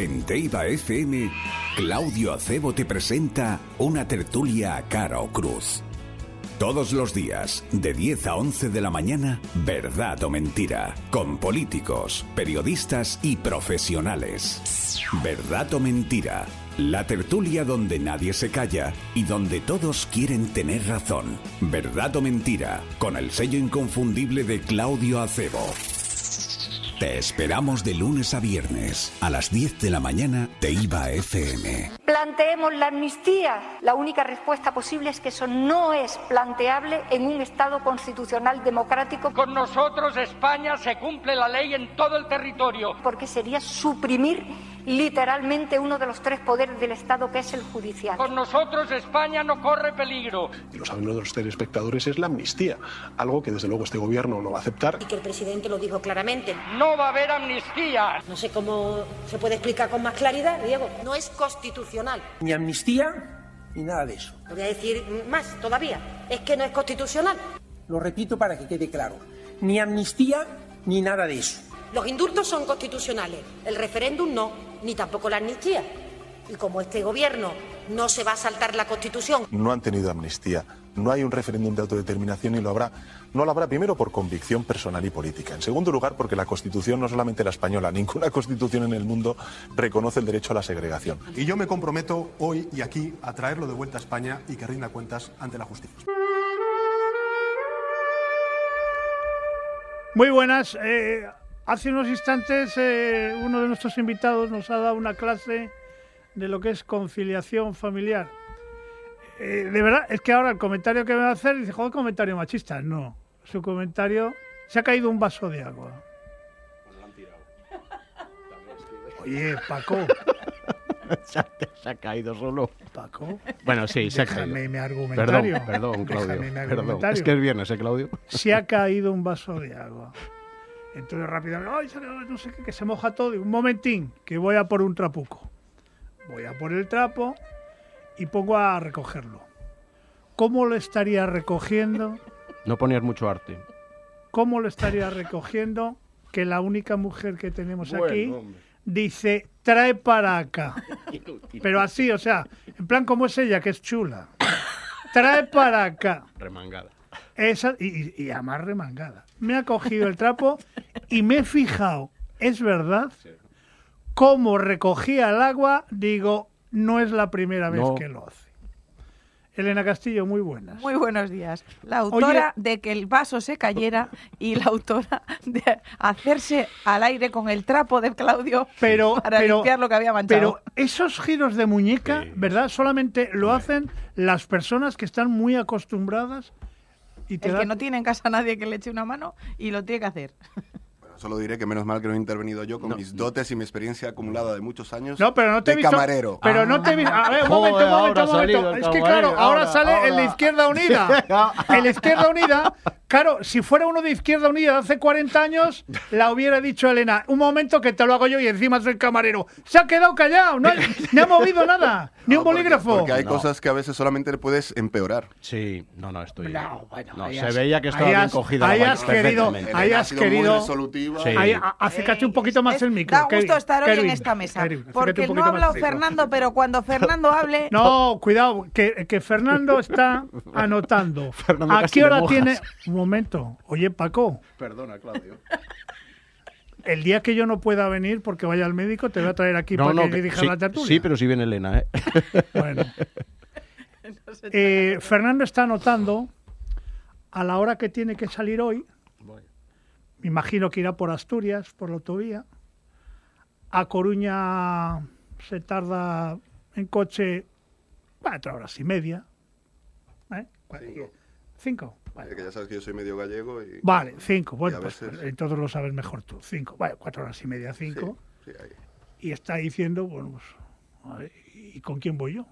En Teiba FM, Claudio Acebo te presenta una tertulia a cara o cruz. Todos los días, de 10 a 11 de la mañana, verdad o mentira, con políticos, periodistas y profesionales. Verdad o mentira, la tertulia donde nadie se calla y donde todos quieren tener razón. Verdad o mentira, con el sello inconfundible de Claudio Acebo. Te esperamos de lunes a viernes a las 10 de la mañana de IVA FM. Planteemos la amnistía. La única respuesta posible es que eso no es planteable en un Estado constitucional democrático. Con nosotros España se cumple la ley en todo el territorio. Porque sería suprimir literalmente uno de los tres poderes del Estado, que es el judicial. Con nosotros España no corre peligro. Y lo saben los telespectadores, es la amnistía, algo que desde luego este gobierno no va a aceptar. Y que el presidente lo dijo claramente. No va a haber amnistía. No sé cómo se puede explicar con más claridad, Diego. No es constitucional. Ni amnistía ni nada de eso. Voy a decir más todavía. Es que no es constitucional. Lo repito para que quede claro. Ni amnistía ni nada de eso. Los indultos son constitucionales, el referéndum no, ni tampoco la amnistía. Y como este gobierno no se va a saltar la Constitución. No han tenido amnistía, no hay un referéndum de autodeterminación y lo habrá. No lo habrá primero por convicción personal y política. En segundo lugar, porque la Constitución, no solamente la española, ninguna Constitución en el mundo reconoce el derecho a la segregación. Y yo me comprometo hoy y aquí a traerlo de vuelta a España y que rinda cuentas ante la justicia. Muy buenas. Eh, Hace unos instantes eh, uno de nuestros invitados nos ha dado una clase de lo que es conciliación familiar. Eh, de verdad, es que ahora el comentario que me va a hacer dice, joder, comentario machista. No, su comentario, se ha caído un vaso de agua. Oye, Paco. se, ha, caído solo. Paco. Bueno, sí, se ha caído. mi argumentario. Perdón, perdón, Claudio. Perdón. Es que es viernes, ¿eh, Claudio? Se ha caído un vaso de agua. Entonces rápidamente, no sé qué, que se moja todo. Y un momentín, que voy a por un trapuco. Voy a por el trapo y pongo a recogerlo. ¿Cómo lo estaría recogiendo? No ponías mucho arte. ¿Cómo lo estaría recogiendo que la única mujer que tenemos aquí dice, trae para acá? Pero así, o sea, en plan como es ella, que es chula. Trae para acá. Remangada. Esa, y, y además remangada. Me ha cogido el trapo y me he fijado, es verdad, cómo recogía el agua, digo, no es la primera vez que lo hace. Elena Castillo, muy buenas. Muy buenos días. La autora de que el vaso se cayera y la autora de hacerse al aire con el trapo de Claudio pero, para limpiar lo que había manchado. Pero esos giros de muñeca, ¿verdad? Solamente lo hacen las personas que están muy acostumbradas el que no tiene en casa nadie que le eche una mano y lo tiene que hacer. Solo diré que menos mal que no he intervenido yo con mis dotes y mi experiencia acumulada de muchos años no, pero no te de visto, camarero. Pero no te he visto. A ver, un momento, un momento, un momento. Es que claro, ahora, sale el de Izquierda Unida. el de Izquierda Unida Claro, si fuera uno de Izquierda Unida de hace 40 años, la hubiera dicho Elena, un momento que te lo hago yo y encima soy camarero. Se ha quedado callado, no, ha movido nada, ni un bolígrafo. Porque, hay cosas que a veces solamente le puedes empeorar. Sí, no, no, estoy... No, bueno, no, se veía que estaba bien cogida ahí has querido, ahí has querido... Sí. Acércate un poquito más el micro. Da gusto estar hoy en esta mesa. porque no ha hablado Fernando, pero cuando Fernando hable... No, cuidado, que, que Fernando está anotando. ¿A qué hora tiene...? Momento. Oye, Paco. Perdona, Claudio. El día que yo no pueda venir porque vaya al médico, te voy a traer aquí para que, dirijas la tertulia. Sí, pero si viene Elena, ¿eh? Bueno. Eh, Fernando está anotando a la hora que tiene que salir hoy. Me imagino que irá por Asturias, por la autovía. A Coruña se tarda en coche cuatro horas y media. ¿Eh? Cinco. Vale. Que ya sabes que yo soy medio gallego y... Vale, cinco. Bueno, pues entonces lo sabes mejor tú. Cinco. Vale, cuatro horas y media, cinco. Sí, ahí. Y está diciendo, bueno, pues, ¿y con quién voy yo?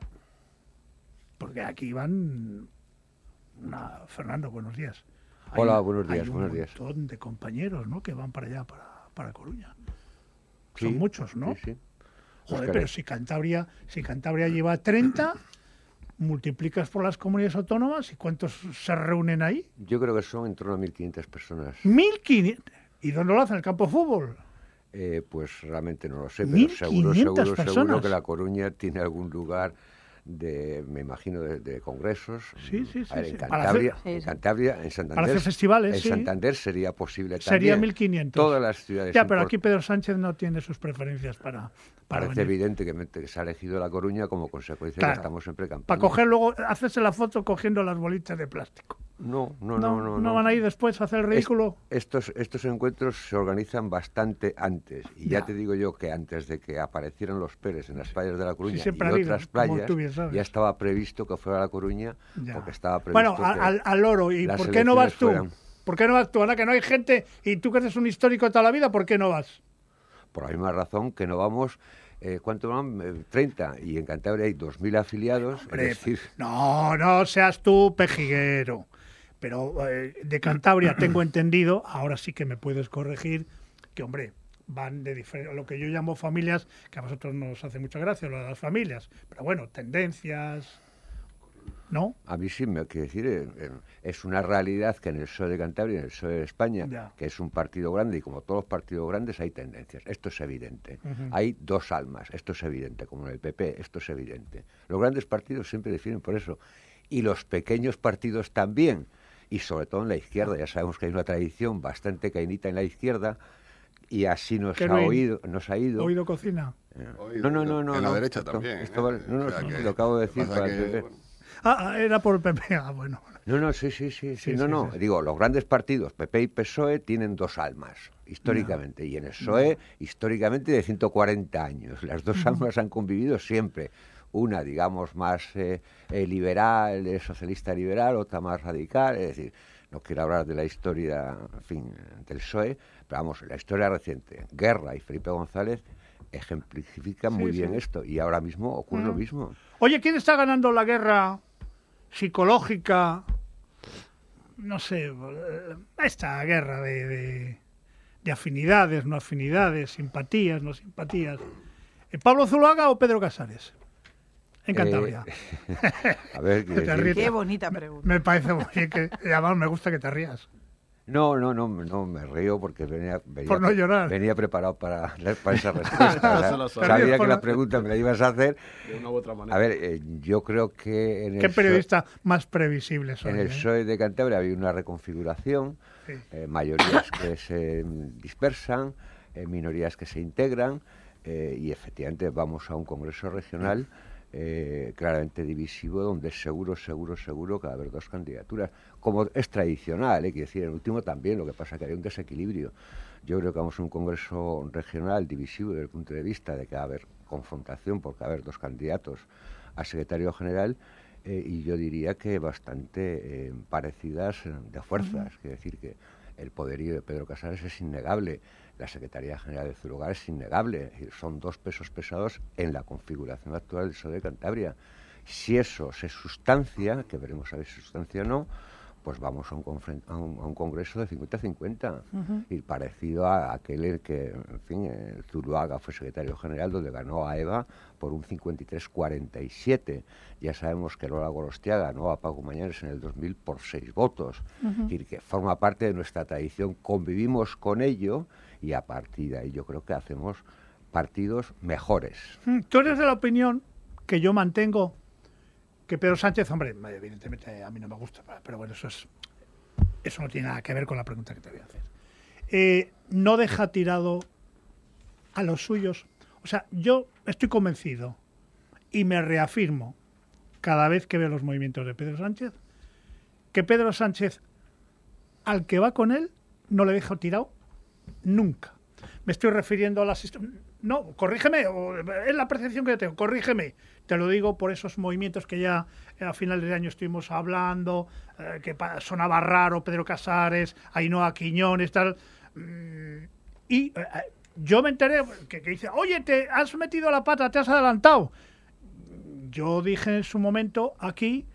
Porque aquí van... Una... Fernando, buenos días. Hola, buenos días, hay un buenos días. montón de compañeros, ¿no? Que van para allá, para, para Coruña. Son muchos, ¿no? Sí, sí. Joder, pero si Cantabria, si Cantabria lleva 30, multiplicas por las comunidades autónomas y cuántos se reúnen ahí. Yo creo que son en torno a 1.500 personas. ¿1.500? ¿Y dónde lo hacen? ¿El campo de fútbol? Eh, pues realmente no lo sé, pero seguro, seguro, seguro que La Coruña tiene algún lugar de, me imagino, de, congresos. Sí, sí, sí. en, Cantabria, en Cantabria, en Santander. festivales, En Santander sería posible también. Sería 1500. Todas las ciudades. Ya, pero aquí Pedro Sánchez no tiene sus preferencias para. Parece evidente que, se ha elegido La Coruña como consecuencia de que estamos en pre-campaña. Para coger luego, hacerse la foto cogiendo las bolitas de plástico. No, no, no, no. ¿No, van a ir después a hacer el ridículo? estos, estos encuentros se organizan bastante antes. Y ya. te digo yo que antes de que aparecieran los Pérez en las playas de La Coruña y otras playas, ya estaba previsto que fuera La Coruña, porque estaba previsto Bueno, al, al oro. ¿Y por qué no vas tú? ¿Por qué no vas tú? Ahora que no hay gente y tú que eres un histórico de toda la vida, ¿por qué no vas? Por la misma razón que no vamos eh, ¿cuánto van? 30. Eh, y en Cantabria hay 2.000 afiliados. decir... No, no seas tú pejiguero pero eh, de Cantabria tengo entendido, ahora sí que me puedes corregir, que hombre, van de lo que yo llamo familias, que a vosotros nos hace mucha gracia, lo de las familias, pero bueno, tendencias, ¿no? A mí sí me quiere decir, eh, eh, es una realidad que en el PSOE de Cantabria, en el PSOE de España, que es un partido grande y como todos los partidos grandes hay tendencias, esto es evidente. Hay dos almas, esto es evidente, como en el PP, esto es evidente. Los grandes partidos siempre definen por eso y los pequeños partidos también y sobre todo en la izquierda. Ya sabemos que hay una tradición bastante cainita en la izquierda y así nos ha oído, nos ha ido. ¿Oído cocina? Eh, no, no, no, no. En la derecha también. Esto, ¿eh? no, no, lo acabo de decir. Ah, ah, era por el PP, ah, bueno. No, no, sí, sí, sí, sí, no, no. Digo, los grandes partidos, PP y PSOE, tienen dos almas, históricamente. Y en el PSOE, históricamente, de 140 años. Las dos almas han convivido siempre una, digamos, más eh, eh, liberal, eh, socialista liberal, otra más radical, es decir, no quiero hablar de la historia, en fin, del PSOE, vamos, la historia reciente, Guerra y Felipe González ejemplifican muy bien esto y ahora mismo ocurre lo mm. mismo. Oye, ¿quién está ganando la guerra psicológica? No sé, esta guerra de, de afinidades, no afinidades, simpatías, no simpatías. ¿Pablo Zuluaga o Pedro Casares? en Cantabria. Eh, a ver, qué bonita pregunta. Me parece muy bien que, además me gusta que te rías. No, no, no, no me río porque venía, Por no llorar. venía preparado para, para esa respuesta. sabía que la pregunta me la ibas a hacer. De una u otra manera. A ver, eh, yo creo que... En ¿Qué periodista más previsible soy? En el PSOE de Cantabria había una reconfiguración, eh, mayorías que se dispersan, minorías que se integran, y efectivamente vamos a un congreso regional eh, claramente divisivo, donde seguro, seguro, seguro que va a haber dos candidaturas, como es tradicional, ¿eh? quiero decir, el último también, lo que pasa es que hay un desequilibrio. Yo creo que vamos a un congreso regional divisivo desde el punto de vista de que va a haber confrontación, porque va a haber dos candidatos a secretario general, eh, y yo diría que bastante eh, parecidas de fuerzas, quiero decir que el poderío de Pedro Casares es innegable la Secretaría General de su lugar es innegable. Son dos pesos pesados en la configuración actual del PSOE de Cantabria. Si eso se sustancia, que veremos a ver si se sustancia o no, pues vamos a un, a un, congreso de 50-50 y parecido a aquel que, en fin, el Zuluaga fue secretario general donde ganó a Eva por un 53-47. Ya sabemos que Lola Gorostiaga ganó a Paco Mañanes en el 2000 por seis votos. Es decir, que forma parte de nuestra tradición, convivimos con ello y a partir de ahí yo creo que hacemos partidos mejores. Mm, tú eres de la opinión que yo mantengo que Pedro Sánchez, hombre, evidentemente a mí no me gusta, pero bueno, eso es eso no tiene nada que ver con la pregunta que te voy a hacer. Eh, no deja tirado a los suyos. O sea, yo estoy convencido y me reafirmo cada vez que veo los movimientos de Pedro Sánchez que Pedro Sánchez al que va con él no le deja tirado nunca. Me estoy refiriendo a las... No, corrígeme, es la percepción que yo tengo, corrígeme. Te lo digo por esos movimientos que ya a finales de año estuvimos hablando, eh, que sonaba raro, Pedro Casares, Ainhoa Quiñones, tal. Mm, y eh, eh, yo me enteré que, que, dice, oye, te has metido la pata, te has adelantado. Yo dije en su momento aquí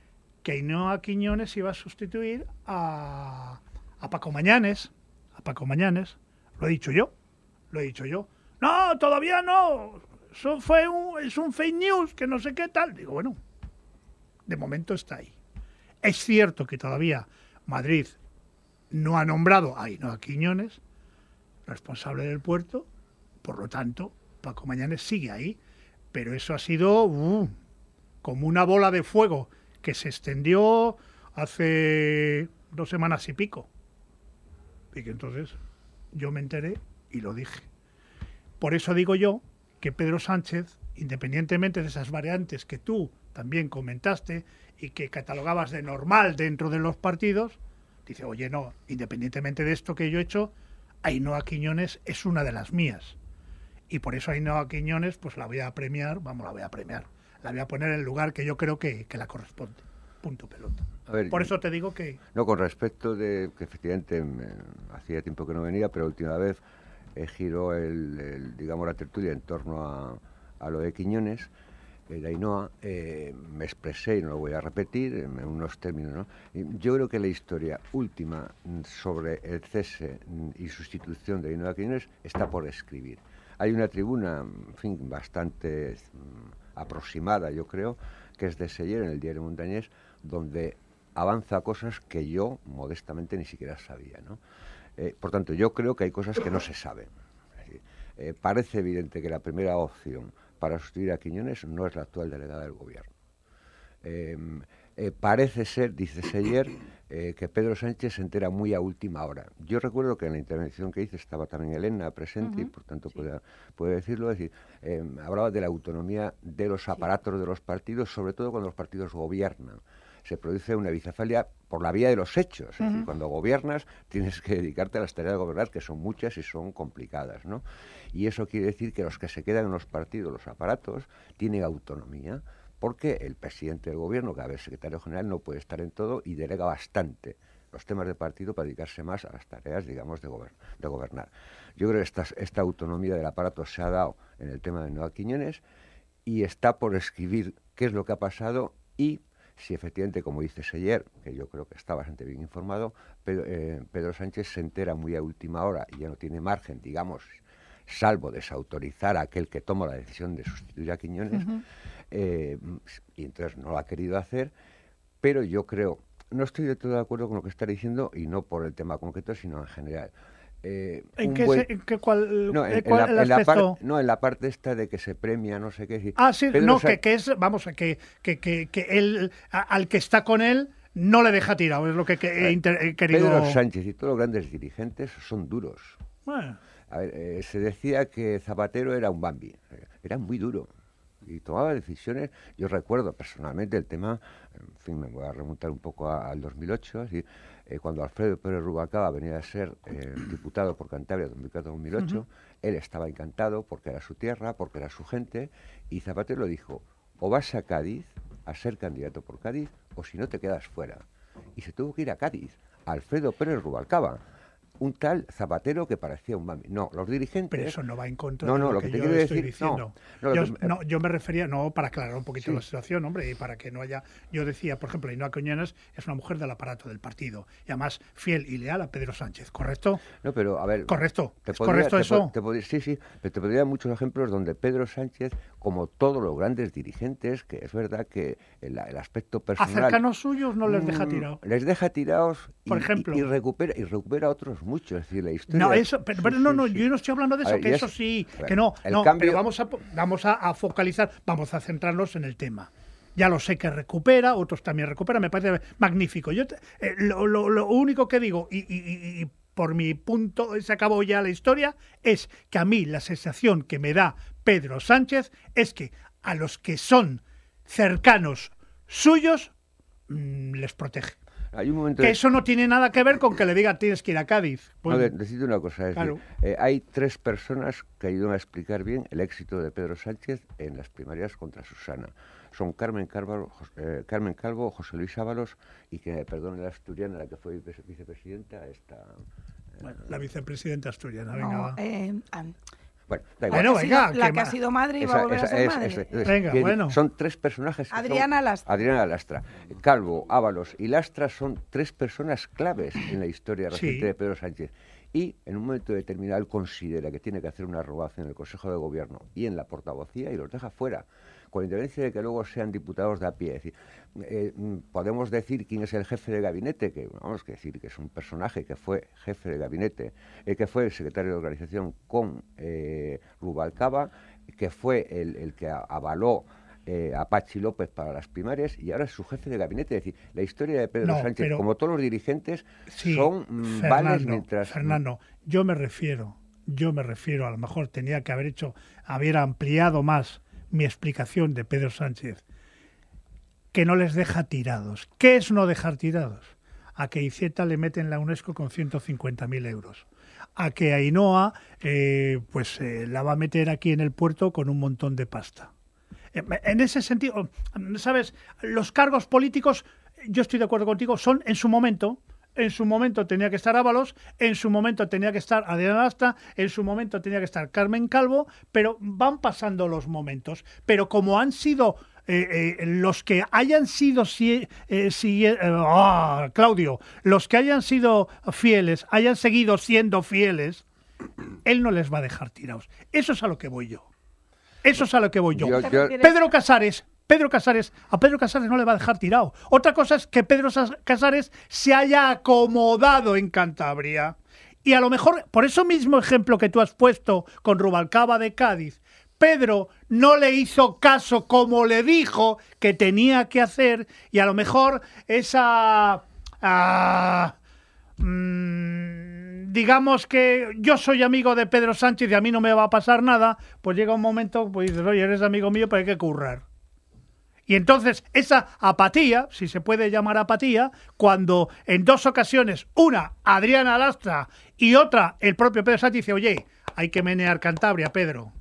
que Ainhoa Quiñones iba a sustituir a, a Paco Mañanes, a Paco Mañanes, lo he dicho yo, lo he dicho yo. No, todavía no. Eso fue un, es un fake news, que no sé qué tal. Digo, bueno, de momento está ahí. Es cierto que todavía Madrid no ha nombrado a Ainhoa Quiñones responsable del puerto Por lo tanto, Paco Mañanes sigue ahí. Pero eso ha sido uh, como una bola de fuego que se extendió hace dos semanas y pico. Y que entonces yo me enteré y lo dije. Por eso digo yo que Pedro Sánchez, independientemente de esas variantes que tú también comentaste y que catalogabas de normal dentro de los partidos, dice, oye, no, independientemente de esto que yo he hecho, Ainhoa Quiñones es una de las mías. Y por eso Ainhoa Quiñones, pues la voy a premiar, vamos, la voy a premiar. La voy a poner en el lugar que yo creo que, la corresponde. Punto pelota. por eso te digo que... No, con respecto de que efectivamente hacía tiempo que no venía, pero última vez eh, giró el, digamos, la tertulia en torno a, a lo de Quiñones, eh, de Ainhoa, eh, me expresé, y no lo voy a repetir, en unos términos. ¿no? Yo creo que la historia última sobre el cese y sustitución de Ainhoa Quiñones está por escribir. Hay una tribuna, en fin, bastante mm, aproximada, yo creo, que es de Seller en el diario Montañés, donde avanza cosas que yo modestamente ni siquiera sabía. ¿no? Eh, por tanto, yo creo que hay cosas que no se saben. Eh, parece evidente que la primera opción para sustituir a Quiñones no es la actual delegada del gobierno. Em, eh, parece ser, dice Seyer, que Pedro Sánchez se entera muy a última hora. Yo recuerdo que en la intervención que hice estaba también Elena presente y por tanto puede, decirlo. decir, em, hablaba de la autonomía de los aparatos de los partidos, sobre todo cuando los partidos gobiernan se produce una bicefalia por la vía de los hechos. cuando gobiernas tienes que dedicarte a las tareas de gobernar, que son muchas y son complicadas. ¿no? Y eso quiere decir que los que se quedan en los partidos, los aparatos, tienen autonomía, porque el presidente del gobierno, cada vez secretario general, no puede estar en todo y delega bastante los temas de partido para dedicarse más a las tareas, digamos, de, de gobernar. Yo creo que esta, esta autonomía del aparato se ha dado en el tema de Nueva Quiñones y está por escribir qué es lo que ha pasado y si efectivamente, como dice Seyer, que yo creo que está bastante bien informado, eh, Pedro, Sánchez se entera muy a última hora y ya no tiene margen, digamos, salvo desautorizar a aquel que toma la decisión de sustituir a Quiñones, eh, y entonces no lo ha querido hacer, pero yo creo, no estoy de todo de acuerdo con lo que está diciendo, y no por el tema concreto, sino en general. Eh, ¿En, qué, ¿En, qué, cuál, no, en, la, la no, en la parte esta de que se premia, no sé qué. Ah, sí, no, que, que, es, vamos, que, que, que, que él, al que está con él, no le deja tirado, es lo que, he, querido... Pedro Sánchez y todos los grandes dirigentes son duros. A ver, eh, se decía que Zapatero era un Bambi, era muy duro y tomaba decisiones. Yo recuerdo personalmente el tema, en fin, me voy a remontar un poco al 2008, así, eh, cuando Alfredo Pérez Rubalcaba venía a ser eh, diputado por Cantabria 2004-2008, él estaba encantado porque era su tierra, porque era su gente, y Zapatero dijo, o vas a Cádiz a ser candidato por Cádiz, o si no te quedas fuera. Y se tuvo que ir a Cádiz, Alfredo Pérez Rubalcaba un tal Zapatero que parecía un mami. No, los dirigentes... Pero eso no va en contra de lo, que, yo estoy diciendo. No, yo, me refería, no, para aclarar un poquito la situación, hombre, y para que no haya... Yo decía, por ejemplo, Ainhoa Coñanas es una mujer del aparato del partido, y además fiel y leal a Pedro Sánchez, ¿correcto? No, pero a ver... ¿Correcto? ¿Correcto eso? sí, sí, pero te podría dar muchos ejemplos donde Pedro Sánchez, como todos los grandes dirigentes, que es verdad que el, aspecto personal... A cercanos suyos no les deja mm, tirados. Les deja tirados por ejemplo. y, recupera, y recupera otros mucho. Es decir, la historia. No, eso, pero, no, no, yo no estoy hablando de eso, que eso sí, que no, no pero vamos a, vamos a, focalizar, vamos a centrarnos en el tema. Ya lo sé que recupera, otros también recuperan, me parece magnífico. Yo eh, lo, lo, único que digo, y, y, por mi punto, se acabó ya la historia, es que a mí la sensación que me da Pedro Sánchez es que a los que son cercanos suyos mm, les protege que eso no tiene nada que ver con que le diga tienes que ir a Cádiz. Pues... No, una cosa. Eh, hay tres personas que ayudan a explicar bien el éxito de Pedro Sánchez en las primarias contra Susana. Son Carmen, Calvo, eh, Carmen Calvo, José Luis Ábalos y que, perdone la asturiana, la que fue vicepresidenta, esta... Bueno, la vicepresidenta asturiana, venga. Bueno, da igual. venga, la que ha sido madre y va a volver a ser madre. venga, bueno. Son tres personajes. Adriana Lastra. Adriana Lastra. Calvo, Ábalos y Lastra son tres personas claves en la historia reciente de Pedro Sánchez. y en un momento determinado considera que tiene que hacer una arrogación en el Consejo de Gobierno y en la portavocía y los deja fuera con independencia de que luego sean diputados de a pie. Es decir, eh, mm, podemos decir quién es el jefe de gabinete, que vamos a decir que es un personaje que fue jefe de gabinete, eh, que fue el secretario de organización con eh, Rubalcaba, que fue el, que avaló a Pachi López para las primarias y ahora es su jefe de gabinete. Es decir, la historia de Pedro Sánchez, como todos los dirigentes, son mm, vales mientras. Fernando, yo me refiero, yo me refiero, a lo mejor tenía que haber hecho, haber ampliado más mi explicación de Pedro Sánchez, que no les deja tirados. ¿Qué es no dejar tirados? A que Iceta le meten la UNESCO con 150.000 euros. A que Ainhoa eh, pues eh, la va a meter aquí en el puerto con un montón de pasta. En ese sentido, ¿sabes? Los cargos políticos, yo estoy de acuerdo contigo, son en su momento, en su momento tenía que estar Ábalos, en su momento tenía que estar Adriana Asta, en su momento tenía que estar Carmen Calvo, pero van pasando los momentos. Pero como han sido eh, eh, los que hayan sido si, eh, ah, Claudio, los que hayan sido fieles, hayan seguido siendo fieles, él no les va a dejar tirados. Eso es a lo que voy yo. Eso es a lo que voy yo. Pedro Casares Pedro Casares, a Pedro Casares no le va a dejar tirado. Otra cosa es que Pedro Casares se haya acomodado en Cantabria. Y a lo mejor, por eso mismo ejemplo que tú has puesto con Rubalcaba de Cádiz, Pedro no le hizo caso como le dijo que tenía que hacer y a lo mejor esa... Ah, mm, digamos que yo soy amigo de Pedro Sánchez y a mí no me va a pasar nada, pues llega un momento, pues dices, oye, eres amigo mío, pero hay que currar. Y entonces esa apatía, si se puede llamar apatía, cuando en dos ocasiones, una Adriana Lastra y otra el propio Pedro Sánchez dice, oye, hay que menear Cantabria, Pedro.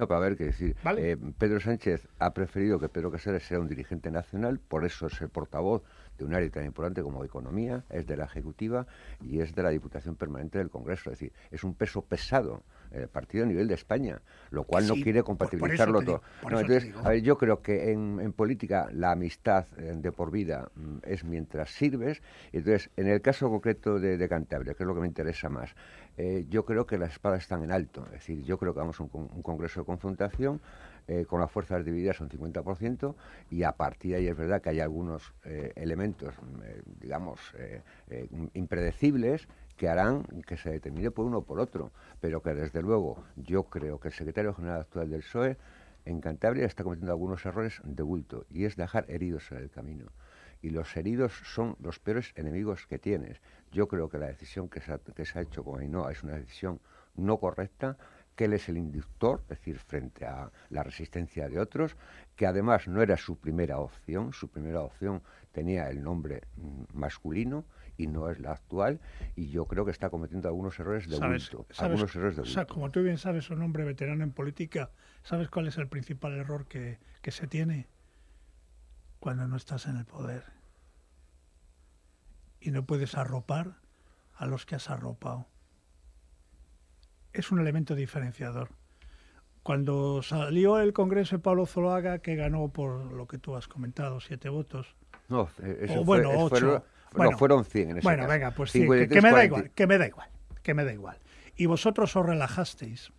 No, para ver qué decir. Eh, Pedro Sánchez ha preferido que Pedro Casares sea un dirigente nacional, por eso es el portavoz de un área tan importante como economía, es de la Ejecutiva y es de la Diputación Permanente del Congreso. Es decir, es un peso pesado el partido a nivel de España, lo cual no quiere compatibilizarlo todo. entonces, a ver, yo creo que en, política la amistad eh, de por vida mm, es mientras sirves. Entonces, en el caso concreto de, Cantabria, que es lo que me interesa más, eh, yo creo que las espadas están en alto. Es decir, yo creo que vamos a un, congreso de confrontación. Eh, con las fuerzas divididas un 50% y a partir de ahí es verdad que hay algunos elementos, digamos, impredecibles que harán que se determine por uno o por otro, pero que desde luego yo creo que el secretario general actual del PSOE en Cantabria está cometiendo algunos errores de bulto y es dejar heridos en el camino. Y los heridos son los peores enemigos que tienes. Yo creo que la decisión que se ha, hecho con Ainhoa es una decisión no correcta, que él es el inductor, es decir, frente a la resistencia de otros, que además no era su primera opción, su primera opción tenía el nombre mm, masculino, y no es la actual y yo creo que está cometiendo algunos errores de bulto, algunos errores de bulto. como tú bien sabes, un hombre veterano en política, ¿sabes cuál es el principal error que, que se tiene? Cuando no estás en el poder y no puedes arropar a los que has arropado. Es un elemento diferenciador. Cuando salió el Congreso de Pablo Zoloaga, que ganó por lo que tú has comentado, siete votos. No, eso bueno, ocho. Bueno, fueron 100 en ese Bueno, venga, pues sí, que, me da igual, que me da igual, que me da igual. Y vosotros os relajasteis.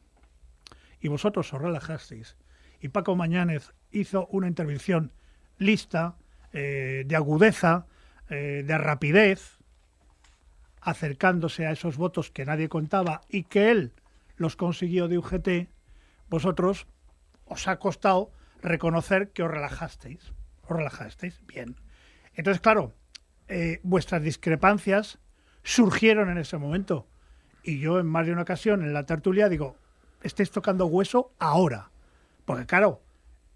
Y vosotros os relajasteis. Y Paco Mañánez hizo una intervención lista, eh, de agudeza, eh, de rapidez, acercándose a esos votos que nadie contaba y que él los consiguió de UGT, vosotros os ha costado reconocer que os relajasteis. Os relajasteis, bien. Entonces, claro, eh, vuestras discrepancias surgieron en ese momento. Y yo en más de una ocasión en la tertulia digo, estés tocando hueso ahora. Porque claro,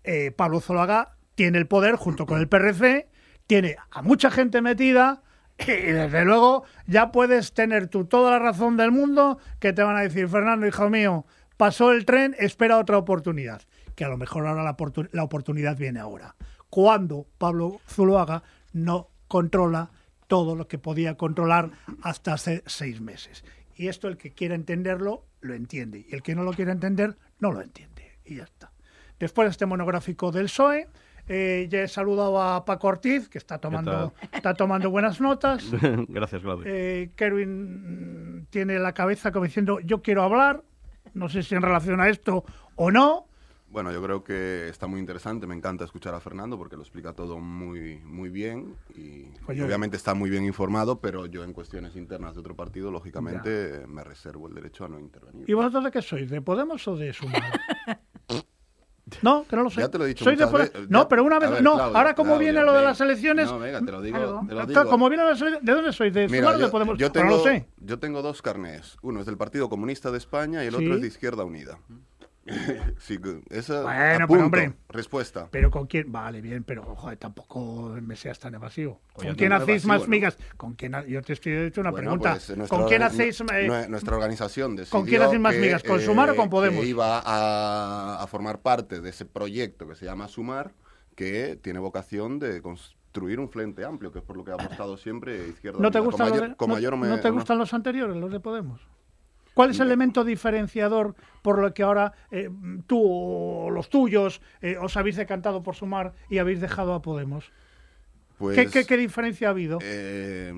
eh, Pablo Zolaga tiene el poder junto con el PRC, tiene a mucha gente metida y desde luego ya puedes tener tú toda la razón del mundo que te van a decir, Fernando, hijo mío, pasó el tren, espera otra oportunidad. Que a lo mejor ahora la, la oportunidad viene ahora. Cuando Pablo Zuloaga no controla todo lo que podía controlar hasta hace seis meses. Y esto el que quiera entenderlo, lo entiende. Y el que no lo quiera entender, no lo entiende. Y ya está. Después de este monográfico del PSOE, Eh, ya he saludado a Paco Ortiz, que está tomando, está tomando buenas notas. Gracias, Claudio. Eh, Kerwin tiene la cabeza como diciendo, yo quiero hablar. No sé si en relación a esto o no. Bueno, yo creo que está muy interesante. Me encanta escuchar a Fernando porque lo explica todo muy, muy bien y, obviamente está muy bien informado, pero yo en cuestiones internas de otro partido, lógicamente, me reservo el derecho a no intervenir. ¿Y vosotros de qué sois? ¿De Podemos o de Sumar? No, que no lo sé. Ya te lo he dicho Soy de muchas Podemos. veces. No, Ya- pero una vez. ver, no, Claudia, ahora como Claudia, viene lo de las elecciones. No, venga, te lo digo, Algo. te lo Claro, digo. Como viene las elecciones. ¿De dónde sois? ¿De Mira, Sumar o yo, de Podemos? yo tengo, no lo sé. yo tengo dos carnés. Uno es del Partido Comunista de España y el Sí. otro es de Izquierda Unida. sí, esa, Bueno, pero hombre. Respuesta. Pero con quién. Vale, bien, pero joder, tampoco me seas tan evasivo. Oye, ¿Con no quién es hacéis evasivo, más ¿no? migas? ¿Con quién ha- Yo te estoy hecho una Bueno, pregunta. pues, nuestra ¿Con quién hacéis. eh, nue- nuestra organización decidió ¿Con quién hacéis más que, migas? ¿Con Sumar o con eh, Podemos? Que iba a, a formar parte de ese proyecto que se llama Sumar, que tiene vocación de construir un frente amplio, que es por lo que ha apostado siempre Izquierda ¿No te, Unida. gustan Con los, mayor- de- con no- mayor me- no te no. gustan los anteriores, los de Podemos? ¿Cuál es el elemento diferenciador por lo que ahora eh, tú o los tuyos eh, os habéis decantado por sumar y habéis dejado a Podemos? Pues, ¿Qué, qué- qué diferencia ha habido? eh,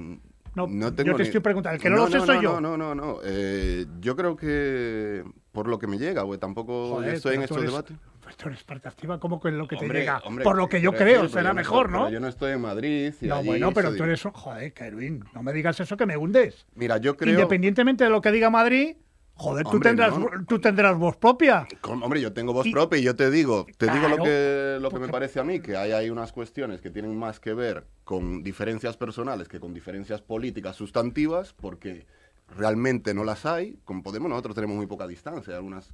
No, no yo te ni- estoy preguntando. El que no, lo sé no, soy no, yo. No, no, no. Eh, yo creo que por lo que me llega, güey, tampoco Joder, estoy en estos eres- debates. Pues tú eres parte activa, como que lo que te llega. hombre, por lo que yo creo, decir, será yo mejor, ¿no? pero yo no estoy en Madrid. Y No, allí bueno, pero tú eres. Joder, Kerwin, no me digas eso que me hundes. Mira, yo creo... Independientemente de lo que diga Madrid, joder, tú, tendrás, no. tú tendrás voz propia. Hombre, yo tengo voz Y- propia y yo te digo, te digo lo que, lo que me parece a mí, que hay, hay unas cuestiones que tienen más que ver con diferencias personales que con diferencias políticas sustantivas, porque realmente no las hay. Con Podemos nosotros tenemos muy poca distancia, algunas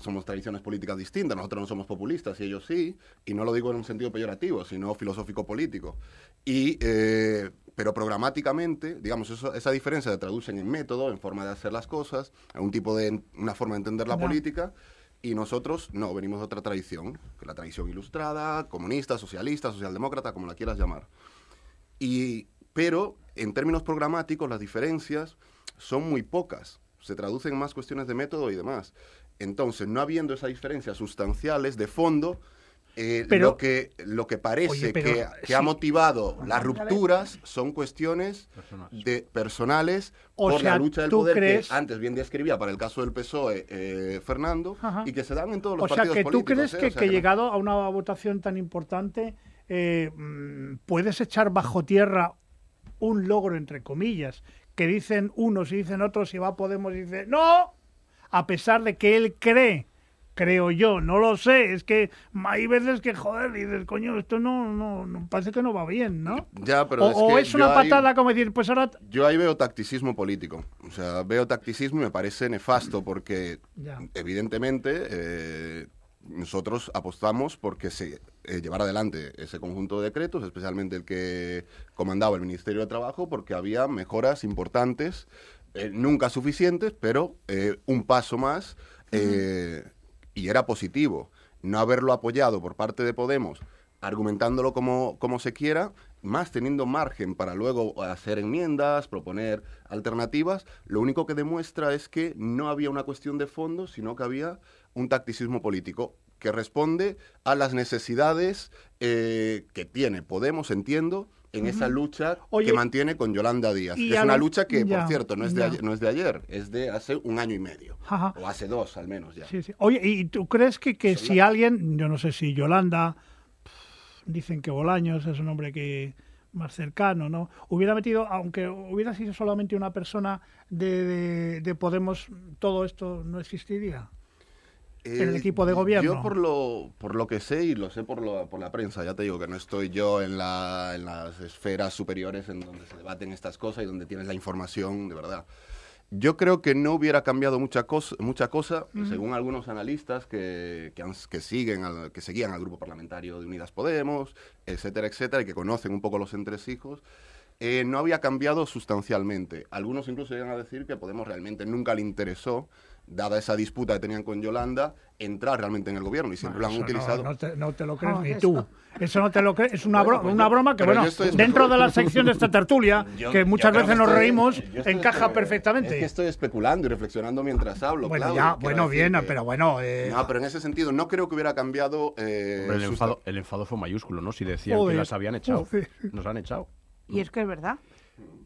somos tradiciones políticas distintas, nosotros no somos populistas y ellos sí, y no lo digo en un sentido peyorativo, sino filosófico-político. Y, eh, pero programáticamente, digamos, eso- esa diferencia se traduce en método, en forma de hacer las cosas, en un tipo de, una forma de entender la Ya. política, y nosotros no, venimos de otra tradición, que la tradición ilustrada, comunista, socialista, socialdemócrata, como la quieras llamar. Y, pero en términos programáticos las diferencias son muy pocas, se traducen en más cuestiones de método y demás. Entonces, no habiendo esas diferencias sustanciales de fondo, eh, Pero- lo, que, lo que parece Oye, pero que, que ha motivado las rupturas son cuestiones de personales O por sea, la lucha del ¿tú poder crees- que antes bien describía para el caso del PSOE eh, Fernando Ajá. y que se dan en todos los O sea, que tú crees ¿eh? que, O sea que no- llegado a una votación tan importante, eh, mm, puedes echar bajo tierra un logro, entre comillas, que dicen unos y dicen otros, y va Podemos y dice, no, a pesar de que él cree, creo yo, no lo sé, es que hay veces que, joder, dices, coño, esto no, no, no parece que no va bien, ¿no? Ya, pero o es, o que es una yo ahí- patada como decir, pues ahora... Yo ahí veo tacticismo político. O sea, veo tacticismo y me parece nefasto porque, Ya. evidentemente, eh, nosotros apostamos porque se eh, llevara adelante ese conjunto de decretos, especialmente el que comandaba el Ministerio de Trabajo, porque había mejoras importantes, eh, nunca suficientes, pero eh, un paso más eh, y era positivo. No haberlo apoyado por parte de Podemos, argumentándolo como, como se quiera, más teniendo margen para luego hacer enmiendas, proponer alternativas, lo único que demuestra es que no había una cuestión de fondo, sino que había un tacticismo político que responde a las necesidades que tiene Podemos, entiendo, en esa lucha Oye, que mantiene con Yolanda Díaz. Es una lucha que, ya, por cierto, no es, de ayer, no es de ayer, es de hace un año y medio, Ajá. o hace dos al menos ya. Sí, sí. Oye, ¿y tú crees que, que si alguien, yo no sé si Yolanda, pff, dicen que Bolaños es un hombre que más cercano, ¿no? Hubiera metido, aunque hubiera sido solamente una persona de, de- de Podemos, todo esto no existiría. En el equipo de gobierno. Yo por lo, por lo que sé y lo sé por, lo- por la prensa, ya te digo que no estoy yo en, la, en las esferas superiores en donde se debaten estas cosas y donde tienes la información de verdad. Yo creo que no hubiera cambiado mucha cosa, mucha cosa según algunos analistas que, que, han- que siguen al- que seguían al grupo parlamentario de Unidas Podemos, etcétera, etcétera, y que conocen un poco los entresijos. eh, no había cambiado sustancialmente. Algunos incluso llegan a decir que Podemos realmente nunca le interesó dada esa disputa que tenían con Yolanda, entrar realmente en el gobierno y siempre lo han utilizado. No, te, no, te, lo crees ni tú. Eso no te lo crees. Es una, broma, pues una broma que, bueno, dentro de la sección de esta tertulia, que muchas veces nos reímos, encaja perfectamente. Es que estoy especulando y reflexionando mientras hablo. Bueno, ya, bueno, bien, pero bueno. Eh... No, pero en ese sentido, no creo que hubiera cambiado. Eh, el, enfado, el, enfado, fue mayúsculo, ¿no? Si decían que las habían echado. Nos han echado. Y es que es verdad.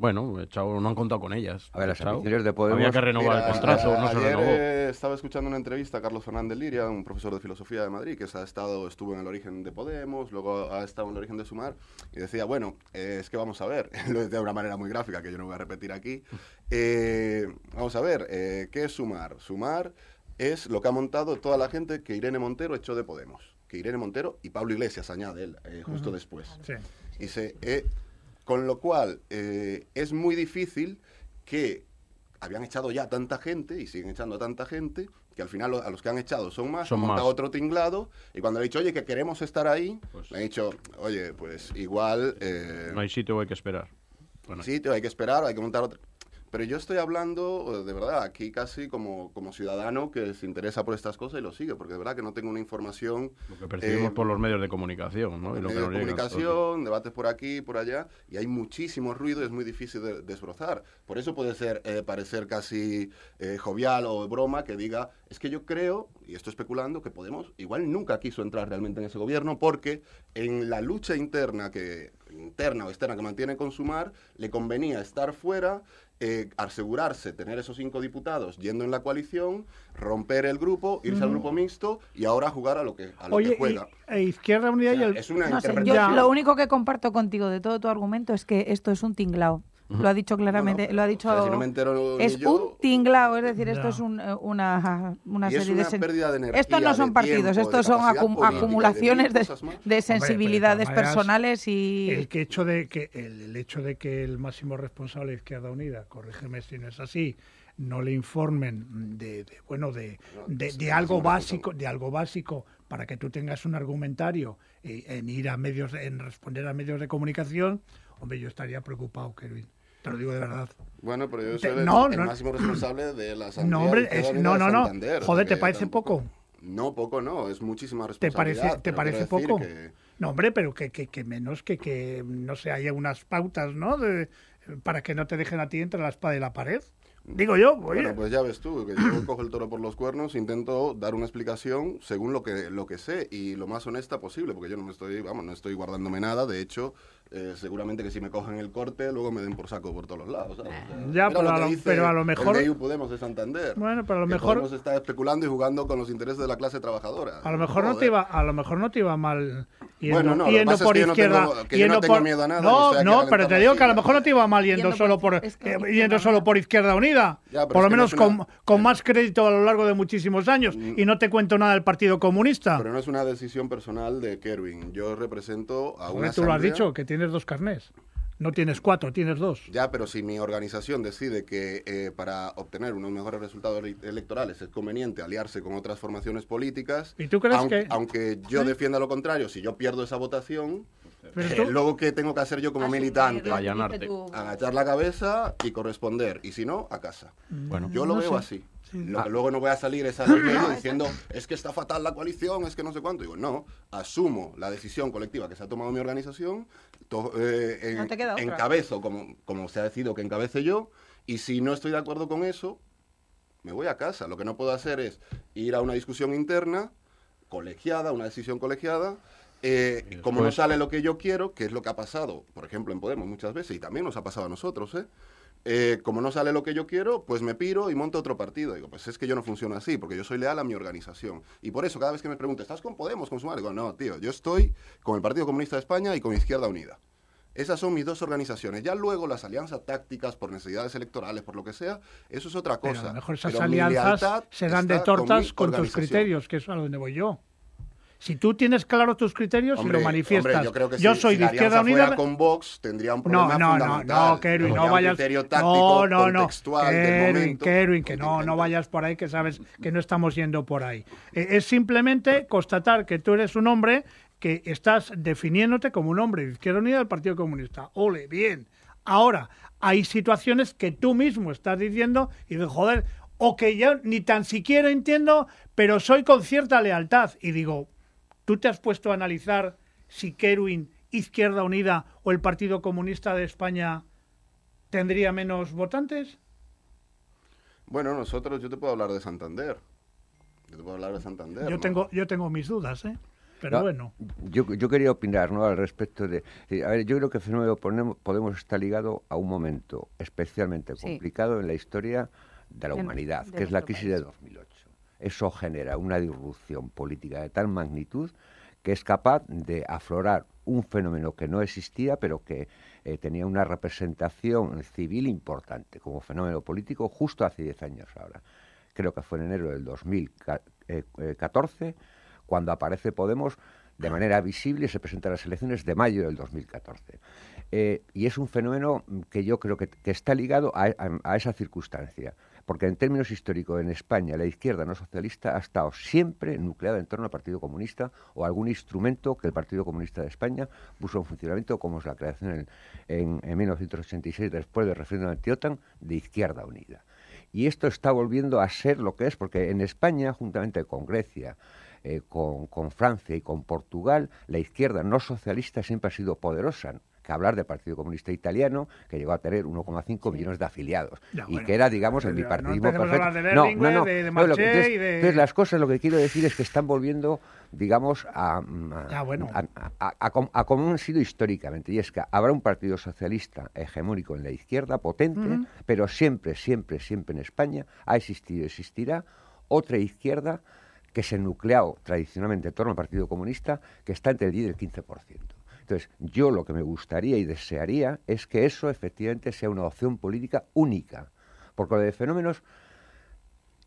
Bueno, no han contado con ellas. A ver, las de Podemos... Había que renovar el contrato, no se renovó. Eh, estaba escuchando una entrevista a Carlos Fernández Liria, un profesor de filosofía de Madrid, que ha estado, estuvo en el origen de Podemos, luego ha estado en el origen de Sumar, y decía, bueno, eh, es que vamos a ver, lo decía de una manera muy gráfica, que yo no voy a repetir aquí. Eh, vamos a ver, ¿qué es Sumar? Sumar es lo que ha montado toda la gente que Irene Montero echó de Podemos. Que Irene Montero y Pablo Iglesias, añade él, justo después. Sí. Y se con lo cual, eh, es muy difícil que habían echado ya tanta gente y siguen echando a tanta gente que al final a los que han echado son más, son han otro tinglado y cuando le he dicho, oye, que queremos estar ahí, pues, me han dicho, oye, pues igual... Eh, no hay sitio, hay que esperar. Bueno. Sitio, hay que esperar, hay que montar otro... Pero yo estoy hablando, eh, de verdad, aquí casi como, como ciudadano que se interesa por estas cosas y lo sigue, porque de verdad que no tengo una información... Lo que percibimos eh, por los medios de comunicación, ¿no? Y medios de comunicación, debates por aquí, por allá, y hay muchísimo ruido y es muy difícil de desbrozar. Por eso puede ser eh, parecer casi jovial o broma que diga, es que yo creo, y estoy especulando, que Podemos igual nunca quiso entrar realmente en ese gobierno porque en la lucha interna que interna o externa que mantiene Consumar, le convenía estar fuera, eh, asegurarse tener esos cinco diputados yendo en la coalición, romper el grupo, irse al grupo mixto y ahora jugar a lo que, a lo que juega. E Izquierda Unida y el... Es una yo lo único que comparto contigo de todo tu argumento es que esto es un tinglao. Lo ha dicho claramente, lo ha dicho. es un tinglao, es decir, esto es un, eh, una, una serie de, energía, Estos no son partidos, estos son acumulaciones de, sensibilidades personales y. El que hecho de que el, hecho de que el máximo responsable de Izquierda Unida, corrígeme si no es así, no le informen de, bueno de, de, algo básico, de algo básico para que tú tengas un argumentario eh, en ir a medios, en responder a medios de comunicación, hombre, yo estaría preocupado, Kerwin. Te lo digo de verdad. Bueno, pero yo soy el, máximo responsable de la Asamblea. No, hombre, no, no, no. Joder, ¿te parece poco? No, poco no, es muchísima responsabilidad. ¿Te parece, ¿te parece poco? No, hombre, pero que, que, que menos que, que, no sé, haya unas pautas, ¿no? De, para que no te dejen a ti entre la espada y la pared. Digo yo, Bueno, pues ya ves tú, que yo cojo el toro por los cuernos, intento dar una explicación según lo que, lo que sé y lo más honesta posible, porque yo no me estoy, vamos, no estoy guardándome nada, de hecho, eh, seguramente que si me cogen el corte, luego me den por saco por todos los lados. ya, pero a, lo, pero a, lo, mejor. El Podemos de Santander. Bueno, pero a lo mejor. Podemos está especulando y jugando con los intereses de la clase trabajadora. A lo mejor, no te, iba, a lo mejor no te iba mal yendo, bueno, no, yendo por izquierda. Que yo no tengo, miedo a nada. No, no, pero te digo que a lo mejor no te iba mal yendo, solo por, eh, yendo solo por Izquierda Unida. por lo menos con, con más crédito a lo largo de muchísimos años. Mm. Y no te cuento nada del Partido Comunista. Pero no es una decisión personal de Kerwin. Yo represento a una. Tú lo has dicho, que tienes dos carnés. No tienes cuatro, tienes dos. Ya, pero si mi organización decide que eh, para obtener unos mejores resultados electorales es conveniente aliarse con otras formaciones políticas, ¿Y tú crees aunque, que... aunque yo defienda lo contrario, si yo pierdo esa votación, eh, luego qué tengo que hacer yo como militante, agachar la cabeza y corresponder, y si no, a casa. Bueno, yo lo veo así. Lo que luego no voy a salir es diciendo es que está fatal la coalición, es que no sé cuánto. Digo, no, asumo la decisión colectiva que se ha tomado mi organización, eh, en, encabezo como, como se ha decidido que encabece yo, y si no estoy de acuerdo con eso, me voy a casa. Lo que no puedo hacer es ir a una discusión interna, colegiada, una decisión colegiada, eh, como no sale lo que yo quiero, que es lo que ha pasado, por ejemplo, en Podemos muchas veces, y también nos ha pasado a nosotros, ¿eh? Eh, como no sale lo que yo quiero, pues me piro y monto otro partido. Digo, pues es que yo no funciono así, porque yo soy leal a mi organización. Y por eso, cada vez que me preguntan, ¿estás con Podemos, con Sumar? Digo, no, tío, yo estoy con el Partido Comunista de España y con Izquierda Unida. Esas son mis dos organizaciones. Ya luego las alianzas tácticas por necesidades electorales, por lo que sea, eso es otra cosa. a lo mejor esas alianzas se dan de tortas con, tus criterios, que es a donde voy yo. Si tú tienes claro tus criterios y lo manifiestas. yo, soy de Izquierda Unida. con Vox tendría un problema no, no, No, no, Kerwin, no vayas. no, no, no. Kerwin, Kerwin, que no, no vayas por ahí, que sabes que no estamos yendo por ahí. Eh, es simplemente constatar que tú eres un hombre que estás definiéndote como un hombre de Izquierda Unida del Partido Comunista. Ole, bien. Ahora, hay situaciones que tú mismo estás diciendo y de joder, o que yo ni tan siquiera entiendo, pero soy con cierta lealtad. Y digo, ¿tú te has puesto a analizar si Kerwin, Izquierda Unida o el Partido Comunista de España tendría menos votantes? Bueno, nosotros, yo te puedo hablar de Santander. Yo te puedo hablar de Santander. Yo, tengo, yo tengo mis dudas, ¿eh? Pero bueno. Yo, yo, quería opinar ¿no? al respecto de... A ver, yo creo que el fenómeno Podemos está ligado a un momento especialmente complicado en la historia de la humanidad, que es la crisis de 2008. Eso genera una disrupción política de tal magnitud que es capaz de aflorar un fenómeno que no existía, pero que eh, tenía una representación civil importante como fenómeno político justo hace 10 años ahora. Creo que fue en enero del 2014 eh, cuando aparece Podemos de manera visible se presenta a las elecciones de mayo del 2014. Eh, y es un fenómeno que yo creo que, está ligado a esa circunstancia porque en términos históricos en España la izquierda no socialista ha estado siempre nucleada en torno al Partido Comunista o algún instrumento que el Partido Comunista de España puso en funcionamiento, como es la creación en, 1986, después del referéndum anti-OTAN, de Izquierda Unida. Y esto está volviendo a ser lo que es, porque en España, juntamente con Grecia, eh, con Francia y con Portugal, la izquierda no socialista siempre ha sido poderosa que hablar del Partido Comunista Italiano, que llegó a tener 1,5 millones de afiliados. y que era, digamos, el bipartidismo perfecto. no, no, no. entonces, las cosas, lo que quiero decir es que están volviendo, digamos, a, a, como han sido históricamente. Y es que habrá un partido socialista hegemónico en la izquierda, potente, pero siempre, siempre, siempre en España ha existido y existirá otra izquierda que se nucleado tradicionalmente en torno al Partido Comunista, que está entre el 10 y el 15%. Entonces, yo lo que me gustaría y desearía es que eso efectivamente sea una opción política única, porque lo de fenómenos